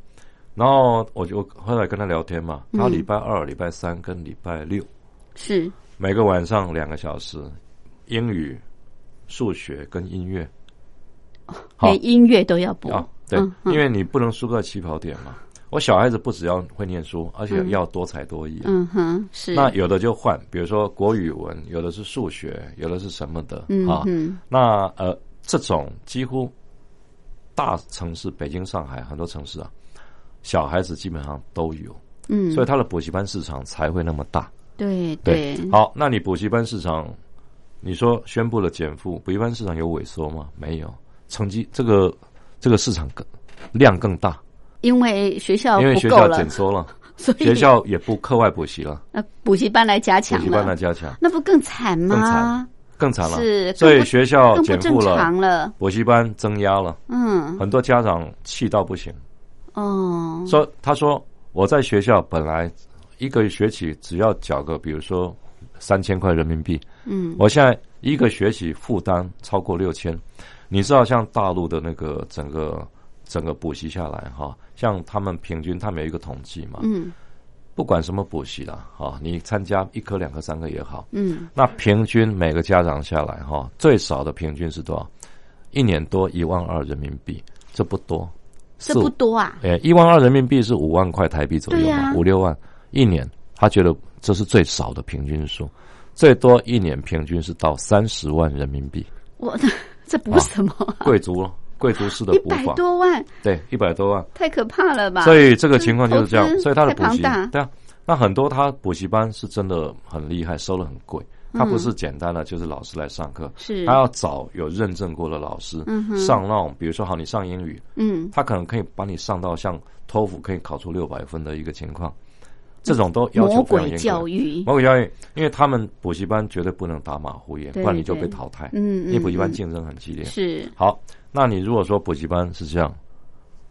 [SPEAKER 4] 然后我就后来跟他聊天嘛，
[SPEAKER 1] 嗯。
[SPEAKER 4] 他礼拜二、礼拜三跟礼拜六
[SPEAKER 1] 是，
[SPEAKER 4] 每个晚上两个小时，英语、数学跟音乐。
[SPEAKER 1] 连音乐都要补。
[SPEAKER 4] 啊，，对因为你不能输在起跑点嘛。我小孩子不只要会念书，而且要多才多艺。
[SPEAKER 1] 嗯哼，是，
[SPEAKER 4] 那有的就换，比如说国语文，有的是数学，有的是什么的啊。那呃，这种几乎大城市，北京、上海很多城市啊，小孩子基本上都有，
[SPEAKER 1] 嗯，
[SPEAKER 4] 所以他的补习班市场才会那么大。
[SPEAKER 1] 对
[SPEAKER 4] 对，
[SPEAKER 1] 对，
[SPEAKER 4] 好，那你补习班市场，你说宣布了减负，补习班市场有萎缩吗？没有，成绩这个这个市场更量更大，
[SPEAKER 1] 因为学校
[SPEAKER 4] 因为学校减，缩了，
[SPEAKER 1] 所以
[SPEAKER 4] 学校也不课外补习了，
[SPEAKER 1] 那补习班来加强
[SPEAKER 4] 补
[SPEAKER 1] 强
[SPEAKER 4] 习班来，加强，
[SPEAKER 1] 那不更惨吗？
[SPEAKER 4] 更惨更惨了。
[SPEAKER 1] 是，
[SPEAKER 4] 所以学校减负了，
[SPEAKER 1] 常了，
[SPEAKER 4] 补习班增压了，
[SPEAKER 1] 嗯，
[SPEAKER 4] 很多家长气到不行，
[SPEAKER 1] 哦，
[SPEAKER 4] 说他说我在学校本来一个学期只要缴个比如说三千块人民币，
[SPEAKER 1] 嗯，
[SPEAKER 4] 我现在一个学期负担超过六千，你知道像大陆的那个整个整个补习下来哈，像他们平均他们有一个统计嘛，
[SPEAKER 1] 嗯。
[SPEAKER 4] 不管什么补习啦，哈，你参加一科、两科、三科也好，
[SPEAKER 1] 嗯，
[SPEAKER 4] 那平均每个家长下来哈，最少的平均是多少？一年多一万二人民币，这不多，
[SPEAKER 1] 这不多啊，
[SPEAKER 4] 诶，一万二人民币是五万块台币左右嘛，五六万一年，他觉得这是最少的平均数，最多一年平均是到三十万人民币，
[SPEAKER 1] 我 这补什么啊？
[SPEAKER 4] 贵族了，贵族式的
[SPEAKER 1] 一百
[SPEAKER 4] 补法，
[SPEAKER 1] 多万，
[SPEAKER 4] 对，一百多万，
[SPEAKER 1] 太可怕了吧？
[SPEAKER 4] 所以这个情况就是这样，所以他的补习对啊，那很多他补习班是真的很厉害，收的很贵，他
[SPEAKER 1] 嗯
[SPEAKER 4] 不是简单的就是老师来上课，
[SPEAKER 1] 是。
[SPEAKER 4] 他要找有认证过的老师，
[SPEAKER 1] 嗯
[SPEAKER 4] 上那种比如说好，你上英语，
[SPEAKER 1] 嗯，
[SPEAKER 4] 他可能可以把你上到像托福可以考出六百分的一个情况，这种都要求
[SPEAKER 1] 魔鬼
[SPEAKER 4] 非常
[SPEAKER 1] 教育，
[SPEAKER 4] 魔鬼教育，因为他们补习班绝对不能打马虎眼，
[SPEAKER 1] 对
[SPEAKER 4] 不然你就被淘汰。
[SPEAKER 1] 嗯，
[SPEAKER 4] 因为补习班
[SPEAKER 1] 嗯。
[SPEAKER 4] 竞争很激烈。
[SPEAKER 1] 是。
[SPEAKER 4] 好，那你如果说补习班是这样，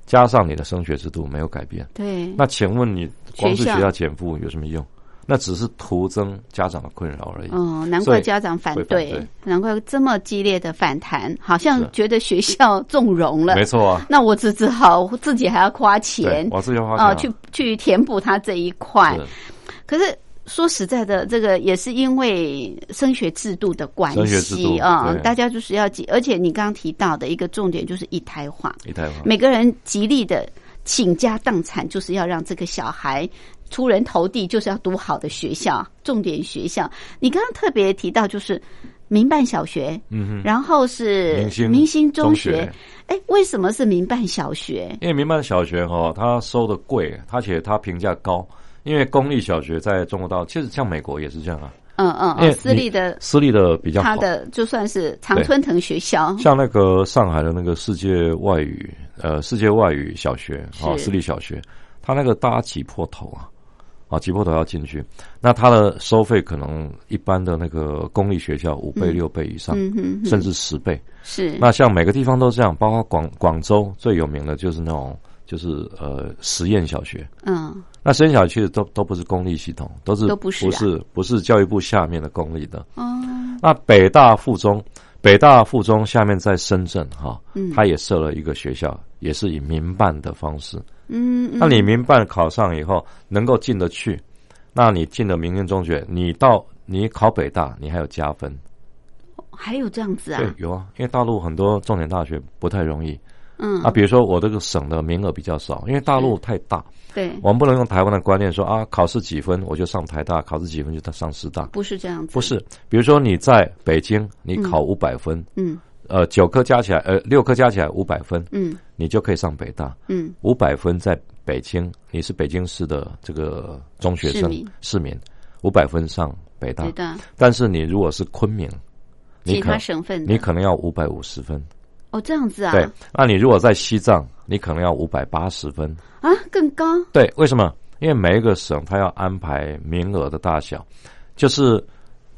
[SPEAKER 4] 加上你的升学制度没有改变，
[SPEAKER 1] 对，
[SPEAKER 4] 那请问你光是学校减负有什么用？那只是徒增家长的困扰而已。
[SPEAKER 1] 哦，难怪家长反对
[SPEAKER 4] 对，
[SPEAKER 1] 难怪这么激烈的反弹，好像觉得学校纵容了。
[SPEAKER 4] 没错啊，
[SPEAKER 1] 那我只只好自己还要花钱，
[SPEAKER 4] 我自己要花钱啊
[SPEAKER 1] 哦，去去填补他这一块。可是说实在的，这个也是因为升学制度的关系啊，
[SPEAKER 4] 对
[SPEAKER 1] 大家就是要记，而且你刚刚提到的一个重点就是一胎化，
[SPEAKER 4] 一胎化。
[SPEAKER 1] 每个人极力的倾家荡产，就是要让这个小孩出人头地，就是要读好的学校，重点学校。你刚刚特别提到就是民办小学，
[SPEAKER 4] 嗯哼，
[SPEAKER 1] 然后是
[SPEAKER 4] 明星
[SPEAKER 1] 明星中学。哎，为什么是民办小学？
[SPEAKER 4] 因为民办小学哈、它收的贵，而且它评价高。因为公立小学在中国大陆，其实像美国也是这样啊，
[SPEAKER 1] 嗯嗯嗯，
[SPEAKER 4] 因为
[SPEAKER 1] 私立的
[SPEAKER 4] 私立的比较好
[SPEAKER 1] 他。的就算是常春藤学校，
[SPEAKER 4] 像那个上海的那个世界外语呃世界外语小学啊、
[SPEAKER 1] 是
[SPEAKER 4] 私立小学，它那个大家挤破头啊，啊挤破头要进去，那它的收费可能一般的那个公立学校五倍、
[SPEAKER 1] 嗯
[SPEAKER 4] 六倍以上，甚至十倍。
[SPEAKER 1] 是
[SPEAKER 4] 那像每个地方都这样，包括广广州最有名的就是那种就是呃实验小学。
[SPEAKER 1] 嗯
[SPEAKER 4] 那实验小学其实都都不是公立系统，都是
[SPEAKER 1] 都不是啊
[SPEAKER 4] 不是不是教育部下面的公立的。
[SPEAKER 1] 哦
[SPEAKER 4] 那北大附中，北大附中下面在深圳哈，
[SPEAKER 1] 嗯
[SPEAKER 4] 它也设了一个学校，也是以民办的方式。
[SPEAKER 1] 嗯，嗯
[SPEAKER 4] 那你民办考上以后能够进得去，那你进了明星中学，你到你考北大，你还有加分。
[SPEAKER 1] 还有这样子啊
[SPEAKER 4] 对，，有啊，因为大陆很多重点大学不太容易
[SPEAKER 1] 嗯。
[SPEAKER 4] 啊，比如说我这个省的名额比较少，因为大陆太大，
[SPEAKER 1] 对，
[SPEAKER 4] 我们不能用台湾的观念说啊，考试几分我就上台大，考试几分就上师大。
[SPEAKER 1] 不是这样子，
[SPEAKER 4] 不，是，比如说你在北京，你考五百分，
[SPEAKER 1] 嗯。
[SPEAKER 4] 呃，九科加起来，呃，六科加起来五百分，
[SPEAKER 1] 嗯。
[SPEAKER 4] 你就可以上北大。
[SPEAKER 1] 嗯。
[SPEAKER 4] 五百分在北京，你是北京市的这个中学生
[SPEAKER 1] 市民。
[SPEAKER 4] 五百分上北大。
[SPEAKER 1] 对。的，
[SPEAKER 4] 但是你如果是昆明，你
[SPEAKER 1] 其
[SPEAKER 4] 可
[SPEAKER 1] 他省份
[SPEAKER 4] 你可能要五百五十分。
[SPEAKER 1] 哦这样子啊，
[SPEAKER 4] 对，那你如果在西藏，你可能要五百八十分。
[SPEAKER 1] 啊更高，
[SPEAKER 4] 对，为什么？因为每一个省它要安排名额的大小，就是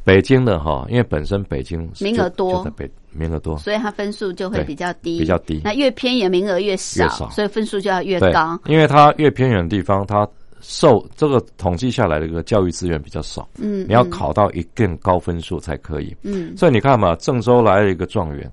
[SPEAKER 4] 北京的哈，因为本身北京
[SPEAKER 1] 名额多
[SPEAKER 4] 就在北名额多，
[SPEAKER 1] 所以它分数就会比较低，
[SPEAKER 4] 比较低。
[SPEAKER 1] 那越偏远名额越少，
[SPEAKER 4] 越少。
[SPEAKER 1] 所以分数就要越高，，
[SPEAKER 4] 因为它越偏远的地方，它受这个统计下来的一个教育资源比较少，
[SPEAKER 1] 嗯，
[SPEAKER 4] 你要
[SPEAKER 1] 嗯，
[SPEAKER 4] 考到一定高分数才可以。
[SPEAKER 1] 嗯。
[SPEAKER 4] 所以你看嘛，郑州来了一个状元，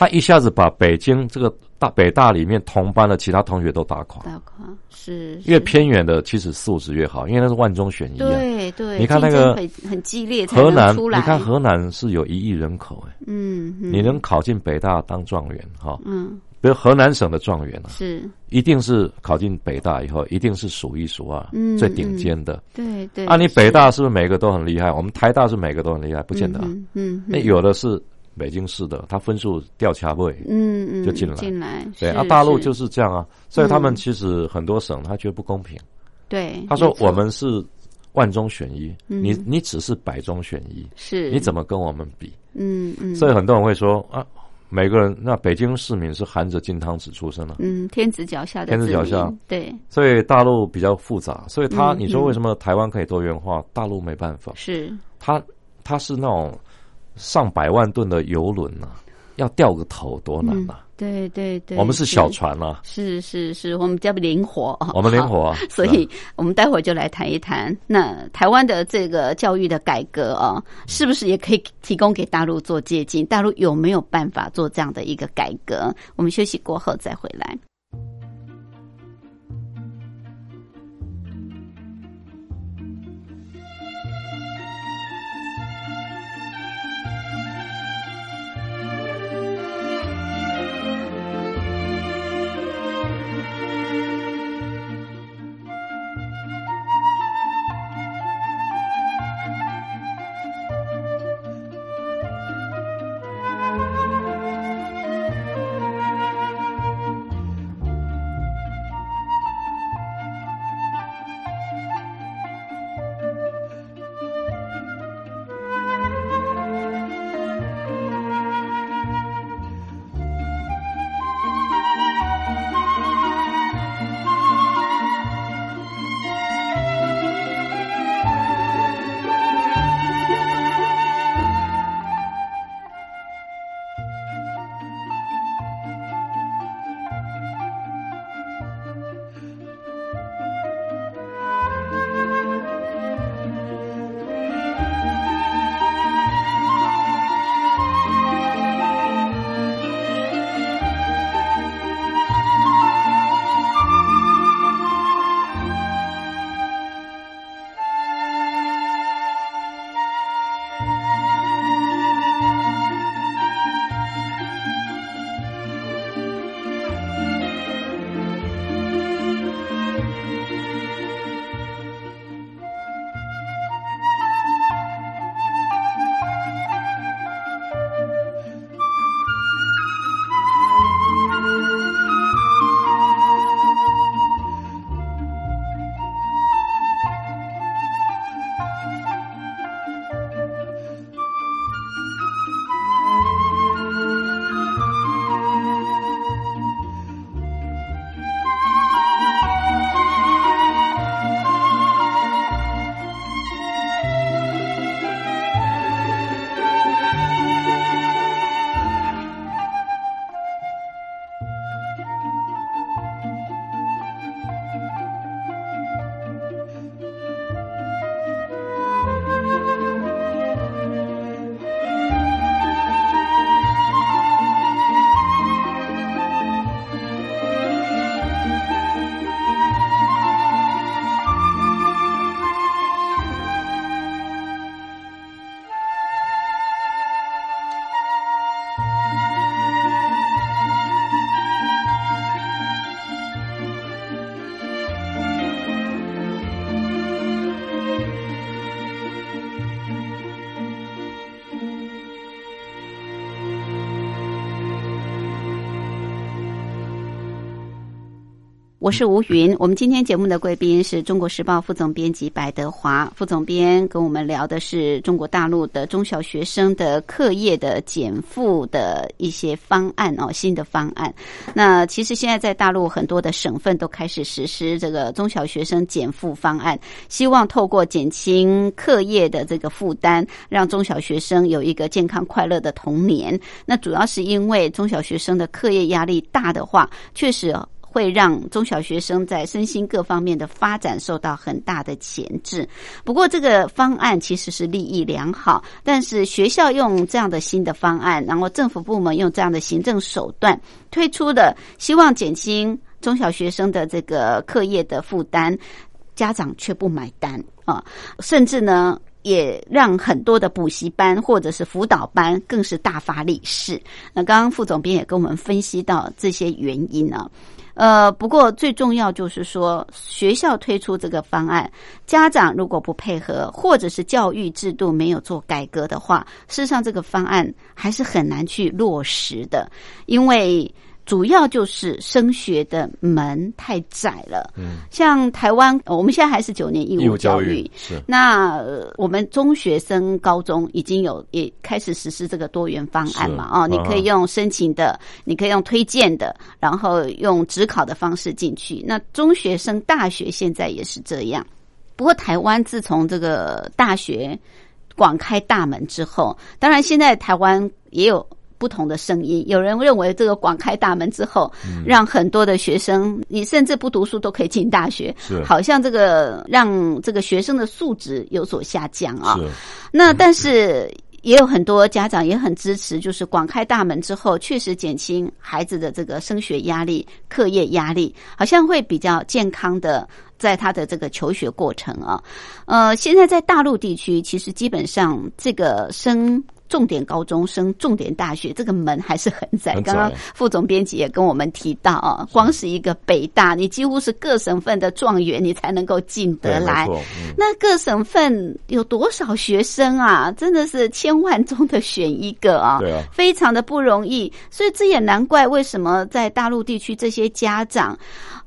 [SPEAKER 4] 他一下子把北京这个大北大里面同班的其他同学都打垮。
[SPEAKER 1] 打垮是
[SPEAKER 4] 越偏远的，其实素质越好，因为那是万中选一啊。
[SPEAKER 1] 对对，
[SPEAKER 4] 你看那个
[SPEAKER 1] 很很激烈，才
[SPEAKER 4] 河南，你看河南是有一亿人口哎，
[SPEAKER 1] 嗯，嗯
[SPEAKER 4] 你能考进北大当状元哈？
[SPEAKER 1] 嗯
[SPEAKER 4] 比如河南省的状元啊，
[SPEAKER 1] 是
[SPEAKER 4] 一定是考进北大以后，一定是数一数二，
[SPEAKER 1] 嗯
[SPEAKER 4] 最顶尖的。
[SPEAKER 1] 对对，
[SPEAKER 4] 啊，你北大是不是每个都很厉害？我们台大是每个都很厉害，不见得啊。
[SPEAKER 1] 嗯嗯，
[SPEAKER 4] 那
[SPEAKER 1] 嗯
[SPEAKER 4] 有的是北京市的，他分数掉卡位，
[SPEAKER 1] 嗯嗯
[SPEAKER 4] 就进来。
[SPEAKER 1] 进来，
[SPEAKER 4] 对啊，大陆就是是这样啊。所以他们
[SPEAKER 1] 嗯。
[SPEAKER 4] 其实很多省他觉得不公平，
[SPEAKER 1] 对，
[SPEAKER 4] 他说我们是万中选一，
[SPEAKER 1] 嗯。
[SPEAKER 4] 你你只是百中选一，
[SPEAKER 1] 是。
[SPEAKER 4] 你怎么跟我们比？
[SPEAKER 1] 嗯嗯，
[SPEAKER 4] 所以很多人会说啊，每个人那北京市民是含着金汤匙出生的、
[SPEAKER 1] 嗯天子脚下的
[SPEAKER 4] 天子脚下。
[SPEAKER 1] 对。
[SPEAKER 4] 所以大陆比较复杂。所以他，
[SPEAKER 1] 嗯
[SPEAKER 4] 你说
[SPEAKER 1] 嗯
[SPEAKER 4] 为什么台湾可以多元化，大陆没办法？
[SPEAKER 1] 是。
[SPEAKER 4] 他他是那种上百万吨的游轮呐、要掉个头多难呐、
[SPEAKER 1] 对对对，
[SPEAKER 4] 我们是小船啊，
[SPEAKER 1] 是是是，我们比较灵活，哦
[SPEAKER 4] 我们灵活啊
[SPEAKER 1] 所以我们待会儿就来谈一谈，那台湾的这个教育的改革啊，是不是也可以提供给大陆做借鉴？大陆有没有办法做这样的一个改革？我们休息过后再回来。我是吴云。我们今天节目的贵宾是中国时报副总编辑白德华副总编，跟我们聊的是中国大陆的中小学生的课业的减负的一些方案哦，新的方案。那其实现在在大陆很多的省份都开始实施这个中小学生减负方案，希望透过减轻课业的这个负担，让中小学生有一个健康快乐的童年。那主要是因为中小学生的课业压力大的话，确实会让中小学生在身心各方面的发展受到很大的钳制。不过，这个方案其实是利益良好，但是学校用这样的新的方案，然后政府部门用这样的行政手段推出的，希望减轻中小学生的这个课业的负担，家长却不买单啊，甚至呢。也让很多的补习班或者是辅导班更是大发利市。那刚刚副总编也跟我们分析到这些原因啊。呃，不过最重要就是说，学校推出这个方案，家长如果不配合，或者是教育制度没有做改革的话，事实上这个方案还是很难去落实的，因为。主要就是升学的门太窄了。嗯，像台湾，我们现在还是九年义务教育。
[SPEAKER 4] 是。
[SPEAKER 1] 那呃我们中学生、高中已经有也开始实施这个多元方案嘛？哦，你可以用申请的，你可以用推荐的，然后用职考的方式进去。那中学生、大学现在也是这样。不过，台湾自从这个大学广开大门之后，当然现在台湾也有。不同的声音，有人认为这个广开大门之后，让很多的学生，你甚至不读书都可以进大学，好像这个让这个学生的素质有所下降啊。那但是也有很多家长也很支持，就是广开大门之后，确实减轻孩子的这个升学压力、课业压力，好像会比较健康的在他的这个求学过程啊。呃，现在在大陆地区，其实基本上这个升。重点高中生、重点大学，这个门还是很窄。刚刚副总编辑也跟我们提到啊，光是一个北大，你几乎是各省份的状元，你才能够进得来。那各省份有多少学生啊？真的是千万中的选一个啊，
[SPEAKER 4] 对啊，
[SPEAKER 1] 非常的不容易。所以这也难怪为什么在大陆地区这些家长。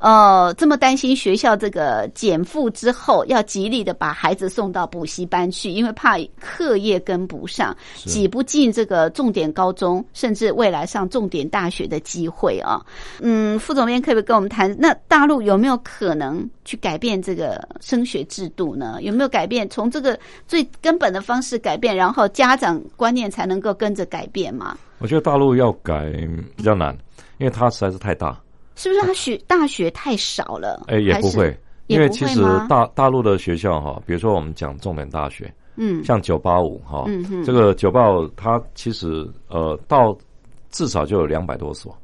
[SPEAKER 1] 呃，这么担心学校这个减负之后，要极力的把孩子送到补习班去，因为怕课业跟不上，挤不进这个重点高中，甚至未来上重点大学的机会啊。嗯，副总编可不可以跟我们谈，那大陆有没有可能去改变这个升学制度呢？有没有改变从这个最根本的方式改变，然后家长观念才能够跟着改变吗？
[SPEAKER 4] 我觉得大陆要改比较难，因为它实在是太大。
[SPEAKER 1] 是不是他学大学太少了？
[SPEAKER 4] 哎，也不会，因为其实大大陆的学校哈，比如说我们讲重点大学，嗯，像九八五哈，嗯这个九八五它其实呃到至少就有两百多所，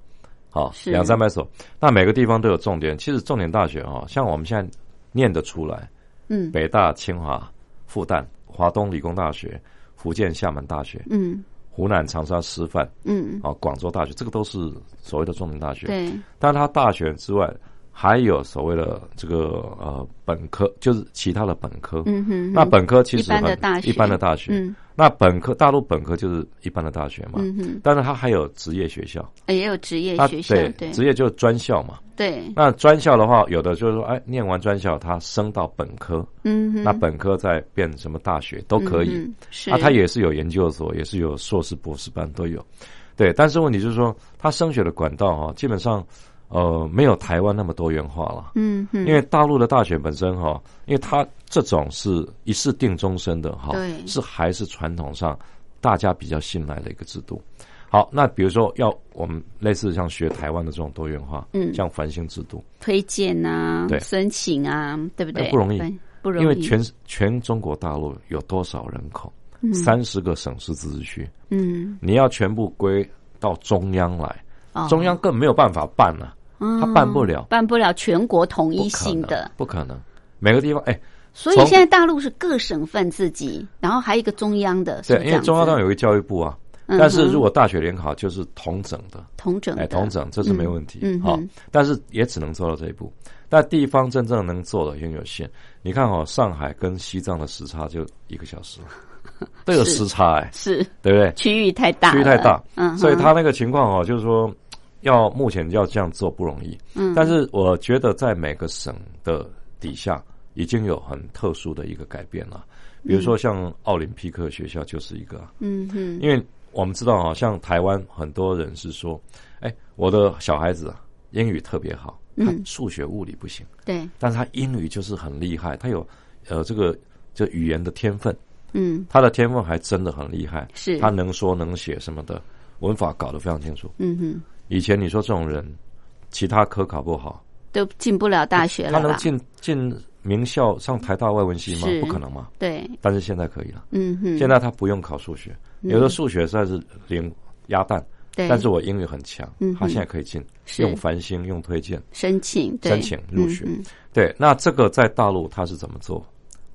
[SPEAKER 4] 好两三百所，那每个地方都有重点。其实重点大学哈，像我们现在念得出来，嗯，北大、清华、复旦、华东理工大学、福建厦门大学，嗯。湖南长沙师范，嗯，啊，广州大学，这个都是所谓的重点大学。
[SPEAKER 1] 对，
[SPEAKER 4] 但它大学之外，还有所谓的这个呃本科，就是其他的本科。嗯哼，那本科其实一般
[SPEAKER 1] 的大学，
[SPEAKER 4] 一般的大学。嗯。那本科大陆本科就是一般的大学嘛，但是它还有职业学校，
[SPEAKER 1] 也有职业学校，
[SPEAKER 4] 对，职业就是专校嘛。
[SPEAKER 1] 对，
[SPEAKER 4] 那专校的话，有的就是说，哎，念完专校，他升到本科，嗯，那本科再变什么大学都可以。
[SPEAKER 1] 是，
[SPEAKER 4] 啊，他也是有研究所，也是有硕士、博士班都有。对，但是问题就是说，他升学的管道哈，基本上。呃，没有台湾那么多元化了。嗯，因为大陆的大学本身哈，因为它这种是一试定终身的哈，是还是传统上大家比较信赖的一个制度。好，那比如说要我们类似像学台湾的这种多元化，嗯，像繁星制度，
[SPEAKER 1] 推荐啊，
[SPEAKER 4] 对，
[SPEAKER 1] 申请啊，对不对？
[SPEAKER 4] 不容易，
[SPEAKER 1] 不容易，
[SPEAKER 4] 因为全全中国大陆有多少人口？三十个省市自治区，嗯，你要全部归到中央来，中央更没有办法办了。他办不了，
[SPEAKER 1] 办不了全国统一性的，
[SPEAKER 4] 不可能。每个地方，哎，
[SPEAKER 1] 所以现在大陆是各省份自己，然后还有一个中央的，
[SPEAKER 4] 对，因为中央当然有一个教育部啊。但是如果大学联考就是同整的，
[SPEAKER 1] 同整，
[SPEAKER 4] 哎，同整这是没问题，嗯，好，但是也只能做到这一步。但地方真正能做的很有限。你看哦，上海跟西藏的时差就一个小时，都有时差，哎，
[SPEAKER 1] 是，
[SPEAKER 4] 对不对？
[SPEAKER 1] 区域太大，
[SPEAKER 4] 区域太大，嗯，所以他那个情况哦，就是说。要目前要这样做不容易。
[SPEAKER 1] 嗯，
[SPEAKER 4] 但是我觉得在每个省的底下已经有很特殊的一个改变了。比如说像奥林匹克学校就是一个啊，
[SPEAKER 1] 嗯哼，
[SPEAKER 4] 因为我们知道啊，像台湾很多人是说，哎，我的小孩子啊，英语特别好，他
[SPEAKER 1] 嗯
[SPEAKER 4] 数学物理不行，
[SPEAKER 1] 对，
[SPEAKER 4] 但是他英语就是很厉害，他有呃这个就语言的天分，
[SPEAKER 1] 嗯。
[SPEAKER 4] 他的天分还真的很厉害，
[SPEAKER 1] 是。
[SPEAKER 4] 他能说能写什么的，文法搞得非常清楚。
[SPEAKER 1] 嗯哼，
[SPEAKER 4] 以前你说这种人，其他科考不好，
[SPEAKER 1] 都进不了大学了？
[SPEAKER 4] 他能进进名校上台大外文系吗？不可能嘛。
[SPEAKER 1] 对，
[SPEAKER 4] 但是现在可以了，
[SPEAKER 1] 嗯哼，
[SPEAKER 4] 现在他不用考数学，
[SPEAKER 1] 嗯
[SPEAKER 4] 有的数学实在是零鸭蛋，
[SPEAKER 1] 对，
[SPEAKER 4] 但是我英语很强
[SPEAKER 1] 嗯，
[SPEAKER 4] 他现在可以进，用繁星，用推荐，
[SPEAKER 1] 申请
[SPEAKER 4] 申请入学对。那这个在大陆他是怎么做？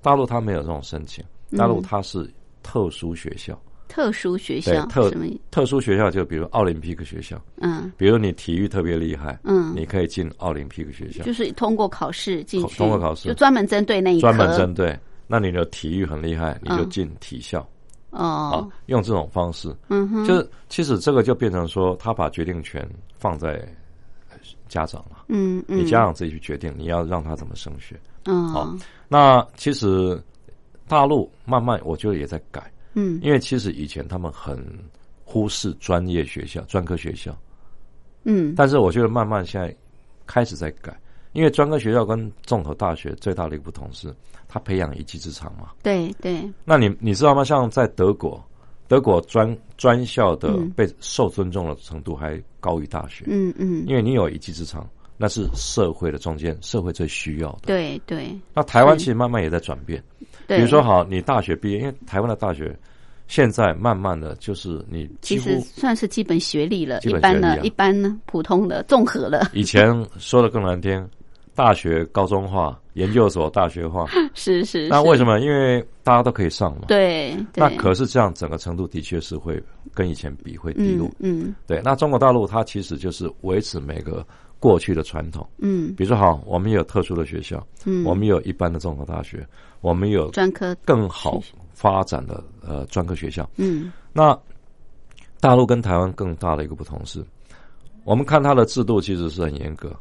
[SPEAKER 4] 大陆他没有这种申请，大陆
[SPEAKER 1] 嗯
[SPEAKER 4] 他是特殊学校，
[SPEAKER 1] 特殊学校
[SPEAKER 4] 对特
[SPEAKER 1] 什么？
[SPEAKER 4] 特殊学校就比如奥林匹克学校，
[SPEAKER 1] 嗯。
[SPEAKER 4] 比如你体育特别厉害，
[SPEAKER 1] 嗯，
[SPEAKER 4] 你可以进奥林匹克学校，
[SPEAKER 1] 就是通过考试进去，
[SPEAKER 4] 通过考试。
[SPEAKER 1] 就专门针对那一
[SPEAKER 4] 专门针对。那你的体育很厉害，你就
[SPEAKER 1] 嗯
[SPEAKER 4] 进体校。啊
[SPEAKER 1] 哦，，
[SPEAKER 4] 用这种方式，
[SPEAKER 1] 嗯哼，
[SPEAKER 4] 就是其实这个就变成说，他把决定权放在呃家长了，
[SPEAKER 1] 嗯嗯，
[SPEAKER 4] 你家长自己去决定你要让他怎么升学。
[SPEAKER 1] 嗯。
[SPEAKER 4] 好那其实大陆慢慢我觉得也在改，
[SPEAKER 1] 嗯
[SPEAKER 4] 因为其实以前他们很忽视专业学校、专科学校，
[SPEAKER 1] 嗯
[SPEAKER 4] 但是我觉得慢慢现在开始在改，因为专科学校跟综合大学最大的一个不同是，它培养一技之长嘛。
[SPEAKER 1] 对对
[SPEAKER 4] 那你你知道吗？像在德国，德国专专校的
[SPEAKER 1] 嗯
[SPEAKER 4] 被受尊重的程度还高于大学，
[SPEAKER 1] 嗯嗯
[SPEAKER 4] 因为你有一技之长，那是社会的中间，社会最需要的。
[SPEAKER 1] 对对
[SPEAKER 4] 那台湾其实慢慢也在转变，
[SPEAKER 1] 对，
[SPEAKER 4] 比如说好，你大学毕业，因为台湾的大学现在慢慢的就是你
[SPEAKER 1] 其实算是基本学历了，一般的、
[SPEAKER 4] 本学历啊
[SPEAKER 1] 一般呢，普通的、综合了，
[SPEAKER 4] 以前说的更难听，大学高中化，研究所大学化。
[SPEAKER 1] 是是。
[SPEAKER 4] 那为什
[SPEAKER 1] 么？
[SPEAKER 4] 因为大家都可以上嘛。
[SPEAKER 1] 对对，
[SPEAKER 4] 那可是这样，整个程度的确是会跟以前比会低落
[SPEAKER 1] 嗯。嗯
[SPEAKER 4] 对，那中国大陆它其实就是维持每个过去的传统，
[SPEAKER 1] 嗯
[SPEAKER 4] 比如说好，我们有特殊的学校，
[SPEAKER 1] 嗯，
[SPEAKER 4] 我们有一般的综合大学，我们有
[SPEAKER 1] 专科
[SPEAKER 4] 更好发展的呃专科学校。
[SPEAKER 1] 嗯
[SPEAKER 4] 那大陆跟台湾更大的一个不同是，我们看它的制度其实是很严格，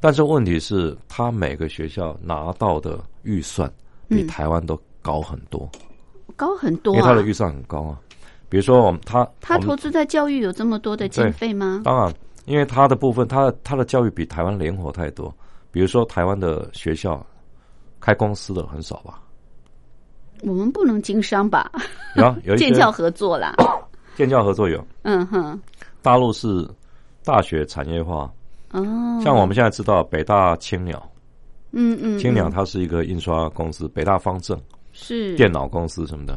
[SPEAKER 4] 但是问题是它每个学校拿到的预算比
[SPEAKER 1] 嗯
[SPEAKER 4] 台湾都高很多，
[SPEAKER 1] 高很多啊
[SPEAKER 4] 因为它的。预算很高啊。比如说我们
[SPEAKER 1] 他
[SPEAKER 4] 他
[SPEAKER 1] 投资在教育有这么多的经费吗？
[SPEAKER 4] 当然，因为他的部分，他的它的教育比台湾灵活太多。比如说台湾的学校开公司的很少吧？
[SPEAKER 1] 我们不能经商吧？
[SPEAKER 4] 有啊，有一些
[SPEAKER 1] 建教合作啦。
[SPEAKER 4] 建教合作有，
[SPEAKER 1] 嗯哼，
[SPEAKER 4] 大陆是大学产业化，
[SPEAKER 1] 哦，
[SPEAKER 4] 像我们现在知道北大青鸟，
[SPEAKER 1] 嗯嗯，
[SPEAKER 4] 青鸟
[SPEAKER 1] 嗯
[SPEAKER 4] 它是一个印刷公司，北大方正。
[SPEAKER 1] 是。
[SPEAKER 4] 电脑公司什么的，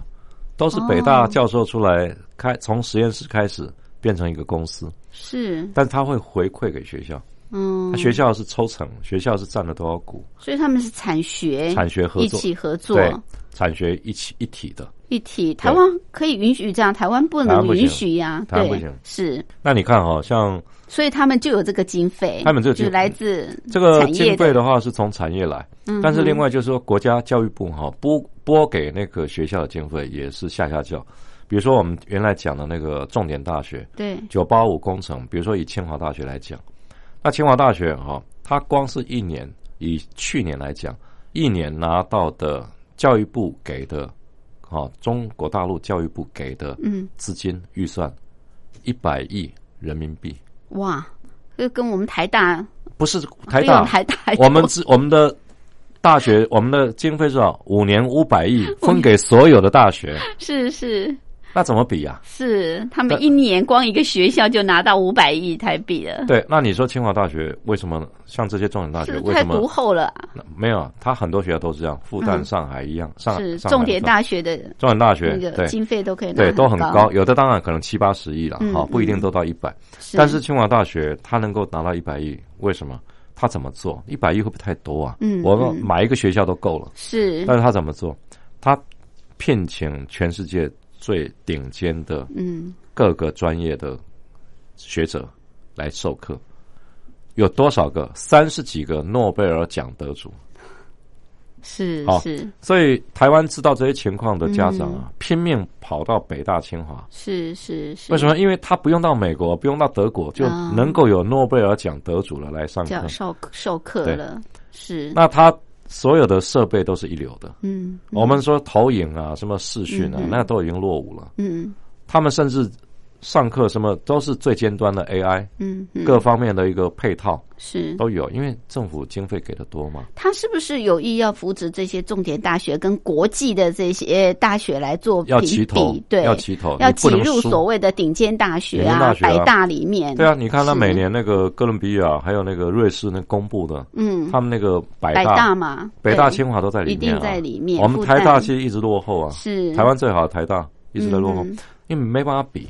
[SPEAKER 4] 都是北大教授出来开，从实验室开始变成一个公司，
[SPEAKER 1] 是。
[SPEAKER 4] 但他会回馈给学校，
[SPEAKER 1] 嗯。
[SPEAKER 4] 他，学校是抽成，学校是占了多少股，
[SPEAKER 1] 所以他们是产学
[SPEAKER 4] 产学合作。
[SPEAKER 1] 一，起合作。
[SPEAKER 4] 对，产学一起一体的。
[SPEAKER 1] 一体。台湾可以允许这样，台湾不能允许呀。对
[SPEAKER 4] 台湾不行，
[SPEAKER 1] 是，
[SPEAKER 4] 那你看哈、像
[SPEAKER 1] 所以他们就有这个经费，
[SPEAKER 4] 他们这个经
[SPEAKER 1] 就来自
[SPEAKER 4] 这个经费的话是从产业来，
[SPEAKER 1] 嗯
[SPEAKER 4] 但是另外就是说国家教育部哈拨拨给那个学校的经费也是下下教，比如说我们原来讲的那个重点大学
[SPEAKER 1] 对。
[SPEAKER 4] 九八五工程，比如说以清华大学来讲，那清华大学哈，它光是一年以去年来讲，一年拿到的教育部给的，哈中国大陆教育部给的
[SPEAKER 1] 嗯。
[SPEAKER 4] 资金预算一百亿人民币，
[SPEAKER 1] 哇，这跟我们台大
[SPEAKER 4] 不是台大
[SPEAKER 1] 台大
[SPEAKER 4] 我们
[SPEAKER 1] 多
[SPEAKER 4] 只我们的大学，我们的经费是？五年五百亿，分给所有的大学，
[SPEAKER 1] 是是
[SPEAKER 4] 那怎么比呀、
[SPEAKER 1] 是，他们一年光一个学校就拿到五百亿台币了，
[SPEAKER 4] 对，那你说清华大学为什么像这些重点大学
[SPEAKER 1] 为什么太独
[SPEAKER 4] 为什么
[SPEAKER 1] 厚了？
[SPEAKER 4] 没有？他很多学校都是这样，复旦、
[SPEAKER 1] 嗯
[SPEAKER 4] 上海一样，上
[SPEAKER 1] 是重点大学的
[SPEAKER 4] 重点大学
[SPEAKER 1] 那个
[SPEAKER 4] 对
[SPEAKER 1] 经费都可以拿
[SPEAKER 4] 对都很
[SPEAKER 1] 高
[SPEAKER 4] 高，，有的当然可能七八十亿了，
[SPEAKER 1] 嗯
[SPEAKER 4] 哈，不一定
[SPEAKER 1] 嗯
[SPEAKER 4] 都到一百。但是清华大学它能够拿到一百亿，为什么？他怎么做？一百亿会不会太多啊？
[SPEAKER 1] 嗯
[SPEAKER 4] 我们
[SPEAKER 1] 嗯
[SPEAKER 4] 买一个学校都够了。
[SPEAKER 1] 是
[SPEAKER 4] 但是他怎么做？他聘请全世界最顶尖的
[SPEAKER 1] 嗯
[SPEAKER 4] 各个专业的学者来授课，有多少个？三十几个诺贝尔奖得主，好
[SPEAKER 1] 是是
[SPEAKER 4] 所以台湾知道这些情况的家长啊，拼命跑到北大、清华。
[SPEAKER 1] 是是是，
[SPEAKER 4] 为什么？因为他不用到美国，不用到德国，就
[SPEAKER 1] 啊
[SPEAKER 4] 能够有诺贝尔奖得主了来上课
[SPEAKER 1] 教。授授课了？是
[SPEAKER 4] 那他所有的设备都是一流的。
[SPEAKER 1] 嗯
[SPEAKER 4] 我们说投影啊，什么视讯啊那都已经落伍了。
[SPEAKER 1] 嗯
[SPEAKER 4] 他们甚至上课什么都是最尖端的 AI，
[SPEAKER 1] 嗯嗯，
[SPEAKER 4] 各方面的一个配套
[SPEAKER 1] 是。
[SPEAKER 4] 都有，因为政府经费给的多嘛。
[SPEAKER 1] 他是不是有意要扶持这些重点大学跟国际的这些大学来做
[SPEAKER 4] 要
[SPEAKER 1] 评
[SPEAKER 4] 齐头
[SPEAKER 1] 比？对，
[SPEAKER 4] 要齐头
[SPEAKER 1] 要挤入所谓的顶尖大学
[SPEAKER 4] 啊
[SPEAKER 1] 百大里面。
[SPEAKER 4] 对啊，你看他每年那个哥伦比亚还有那个瑞士那公布的，
[SPEAKER 1] 嗯，
[SPEAKER 4] 他们那个百
[SPEAKER 1] 百
[SPEAKER 4] 大、
[SPEAKER 1] 大嘛，
[SPEAKER 4] 北大、清华都在里面、啊，
[SPEAKER 1] 一定在里面
[SPEAKER 4] 我们台大其实一直落后啊，
[SPEAKER 1] 是。
[SPEAKER 4] 台湾最好的台大一直在落后，
[SPEAKER 1] 嗯
[SPEAKER 4] 因为没办法比。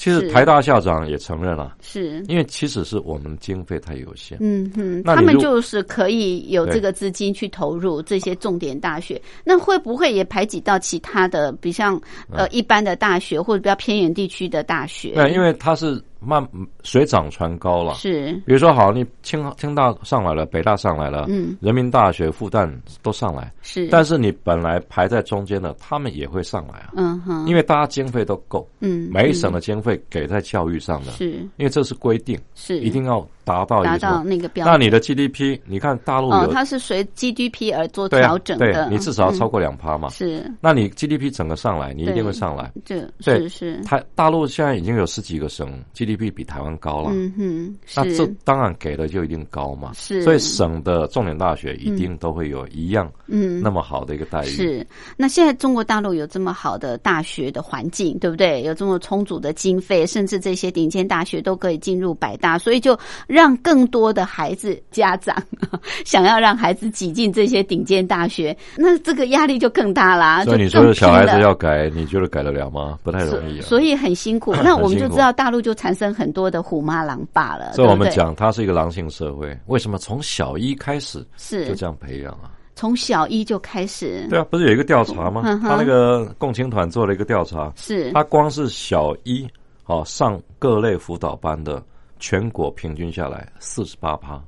[SPEAKER 4] 其实台大校长也承认了，
[SPEAKER 1] 是。
[SPEAKER 4] 因为其实是我们经费太有限。
[SPEAKER 1] 嗯哼，
[SPEAKER 4] 那你如
[SPEAKER 1] 他们就是可以有这个资金去投入这些重点大学，那会不会也排挤到其他的，比像呃一般的大学或者比较偏远地区的大学？
[SPEAKER 4] 嗯对，因为它是慢水涨船高了。
[SPEAKER 1] 是。
[SPEAKER 4] 比如说，好，你清清大上来了，北大上来了，
[SPEAKER 1] 嗯，
[SPEAKER 4] 人民大学、复旦都上来，
[SPEAKER 1] 是，
[SPEAKER 4] 但是你本来排在中间的，他们也会上来啊，
[SPEAKER 1] 嗯哼，
[SPEAKER 4] 因为大家经费都够，
[SPEAKER 1] 嗯，
[SPEAKER 4] 每一省
[SPEAKER 1] 嗯
[SPEAKER 4] 的经费给在教育上的，
[SPEAKER 1] 是。
[SPEAKER 4] 因为这是规定，
[SPEAKER 1] 是。
[SPEAKER 4] 一定要达到
[SPEAKER 1] 达？到那个标准。
[SPEAKER 4] 那你的 GDP，你看大陆
[SPEAKER 1] 它是随 GDP 而做调整的，
[SPEAKER 4] 对你至少要超
[SPEAKER 1] 嗯
[SPEAKER 4] 过两趴嘛。
[SPEAKER 1] 是，
[SPEAKER 4] 那你 GDP 整个上来，你一定会上来。
[SPEAKER 1] 这
[SPEAKER 4] 对
[SPEAKER 1] 是是，
[SPEAKER 4] 台大陆现在已经有十几个省 GDP 比台湾高了，
[SPEAKER 1] 嗯哼，
[SPEAKER 4] 那这当然给的就一定高嘛。
[SPEAKER 1] 是
[SPEAKER 4] 所以省的重点大学一定都会有一样
[SPEAKER 1] 嗯
[SPEAKER 4] 那么好的一个待遇。
[SPEAKER 1] 是，那现在中国大陆有这么好的大学的环境，对不对？有这么充足的经费，甚至这些顶尖大学都可以进入百大，所以就让更多的孩子家长 想要让孩子挤进这些顶尖大学，那这个压力就更大啦。
[SPEAKER 4] 所以你说小孩子要改，你觉得改得了吗？不太容易啊。
[SPEAKER 1] 所以很辛苦。那我们就知道大陆就产生很多的虎妈狼爸了，
[SPEAKER 4] 所以我们讲它是一个狼性社会，为什么从小一开始
[SPEAKER 1] 是
[SPEAKER 4] 就这样培养啊？
[SPEAKER 1] 从小一就开始，
[SPEAKER 4] 对啊，不是有一个调查吗？
[SPEAKER 1] 嗯
[SPEAKER 4] 他那个共青团做了一个调查，
[SPEAKER 1] 是
[SPEAKER 4] 他光是小一哦上各类辅导班的，全国平均下来四十八趴，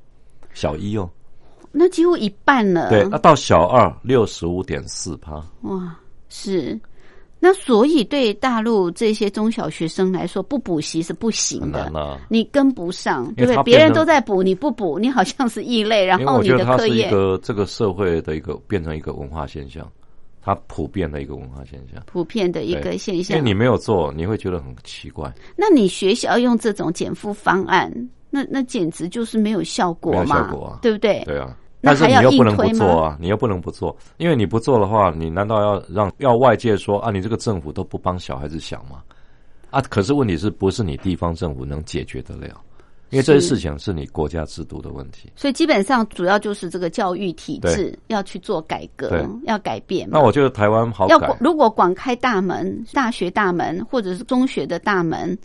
[SPEAKER 4] 小一哦，
[SPEAKER 1] 那几乎一半了。
[SPEAKER 4] 对，那到小二六十五点四趴，
[SPEAKER 1] 哇，是。那所以对大陆这些中小学生来说，不补习是不行的
[SPEAKER 4] 难，呐、
[SPEAKER 1] 你跟不上，对
[SPEAKER 4] 因为他
[SPEAKER 1] 不对？别人都在补，你不补，你好像是异类，然后你的课业
[SPEAKER 4] 是一个这个社会的一个变成一个文化现象，它普遍的一个文化现象。
[SPEAKER 1] 普遍的一个现象。
[SPEAKER 4] 因为你没有做，你会觉得很奇怪，
[SPEAKER 1] 那你学校用这种减负方案，那那简直就是没有效果
[SPEAKER 4] 没有
[SPEAKER 1] 嘛，
[SPEAKER 4] 效果啊
[SPEAKER 1] 对不对？
[SPEAKER 4] 对啊。但是你又不能不做啊，你又不能不做，因为你不做的话，你难道要让要外界说啊，你这个政府都不帮小孩子想吗？啊，可是问题是不是你地方政府能解决得了？因为这些事情是你国家制度的问题。
[SPEAKER 1] 所以基本上主要就是这个教育体制要去做改革，要改变。
[SPEAKER 4] 那我觉得台湾好
[SPEAKER 1] 要，如果广开大门，大学大门或者是中学的大门，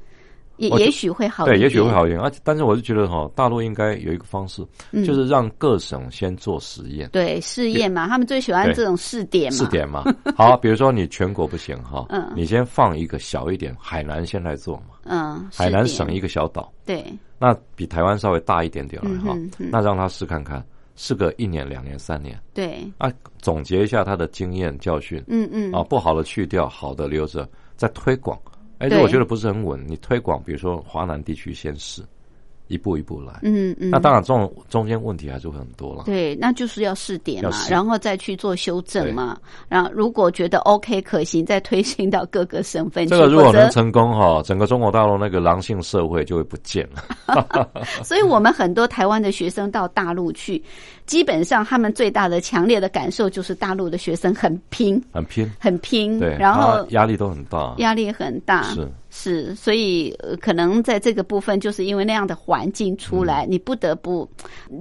[SPEAKER 1] 也也许会好一点对，
[SPEAKER 4] 也许会好一点。而且，但是我是觉得哈，大陆应该有一个方式，
[SPEAKER 1] 嗯。
[SPEAKER 4] 就是让各省先做实验。
[SPEAKER 1] 对试验嘛，他们最喜欢这种试点嘛。
[SPEAKER 4] 试点嘛，好，比如说你全国不行哈，
[SPEAKER 1] 嗯。
[SPEAKER 4] 你先放一个小一点，海南先来做嘛，
[SPEAKER 1] 嗯，
[SPEAKER 4] 海南省一个小岛，
[SPEAKER 1] 对，
[SPEAKER 4] 那比台湾稍微大一点点了哈
[SPEAKER 1] 嗯，嗯
[SPEAKER 4] 那让他试看看，试个一年、两年、三年。
[SPEAKER 1] 对，
[SPEAKER 4] 啊，总结一下他的经验教训。
[SPEAKER 1] 嗯嗯，
[SPEAKER 4] 啊，不好的去掉，好的留着，再推广。哎，
[SPEAKER 1] 对
[SPEAKER 4] 这我觉得不是很稳，你推广，比如说华南地区先试，一步一步来。
[SPEAKER 1] 嗯嗯，
[SPEAKER 4] 那当然，这种中间问题还是会很多了。
[SPEAKER 1] 对，那就是要试点嘛，然后再去做修正嘛。然后如果觉得 OK 可行，再推行到各个省份去。
[SPEAKER 4] 这个如果能成功哈，整个中国大陆那个狼性社会就会不见了。
[SPEAKER 1] 所以我们很多台湾的学生到大陆去，基本上他们最大的强烈的感受就是大陆的学生很拼，
[SPEAKER 4] 很拼，
[SPEAKER 1] 很拼，
[SPEAKER 4] 对，
[SPEAKER 1] 然后
[SPEAKER 4] 压力都很大，
[SPEAKER 1] 压力很大，
[SPEAKER 4] 是
[SPEAKER 1] 是，所以、呃可能在这个部分，就是因为那样的环境出来，
[SPEAKER 4] 嗯
[SPEAKER 1] 你不得不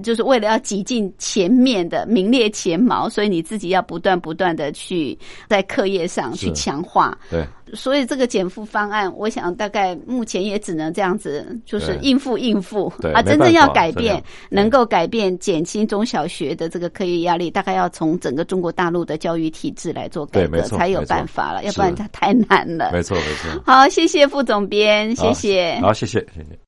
[SPEAKER 1] 就是为了要挤进前面的名列前茅，所以你自己要不断不断的去在课业上去强化。
[SPEAKER 4] 对，
[SPEAKER 1] 所以这个减负方案，我想大概目前也只能这样子，就是应付应付
[SPEAKER 4] 对
[SPEAKER 1] 啊。真正要改变，能够改变减轻中小学的这个课业压力，大概要从整个中国大陆的教育体制来做改革，才有办法了，要不然
[SPEAKER 4] 是
[SPEAKER 1] 它太难了。
[SPEAKER 4] 没错没错。
[SPEAKER 1] 好，谢谢副总编，谢
[SPEAKER 4] 好
[SPEAKER 1] 谢。
[SPEAKER 4] 好，谢谢谢谢。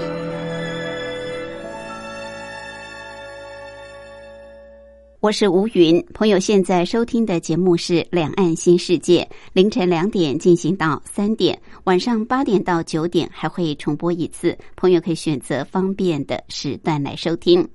[SPEAKER 1] 我是吴云，朋友现在收听的节目是《两岸新世界》，凌晨两点进行到三点，晚上八点到九点还会重播一次，朋友可以选择方便的时段来收听。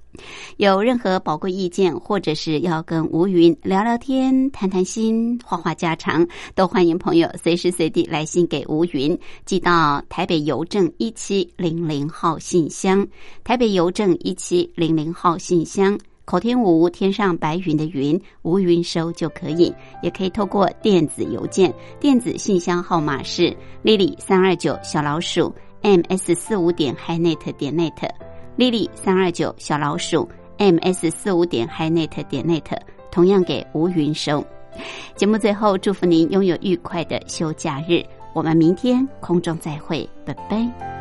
[SPEAKER 1] 有任何宝贵意见，或者是要跟吴云聊聊天、谈谈心、话话家常，都欢迎朋友随时随地来信给吴云，寄到台北邮政一七零零号信箱，台北邮政一七零零号信箱。口天吴，天上白云的云，吴云收就可以，也可以透过电子邮件，电子信箱号码是 lily 三二九小老鼠 ms 四五点 hinet 点 net，lily 三二九小老鼠 ms 四五点 hinet 点 net，同样给吴云收。节目最后，祝福您拥有愉快的休假日，我们明天空中再会，拜拜。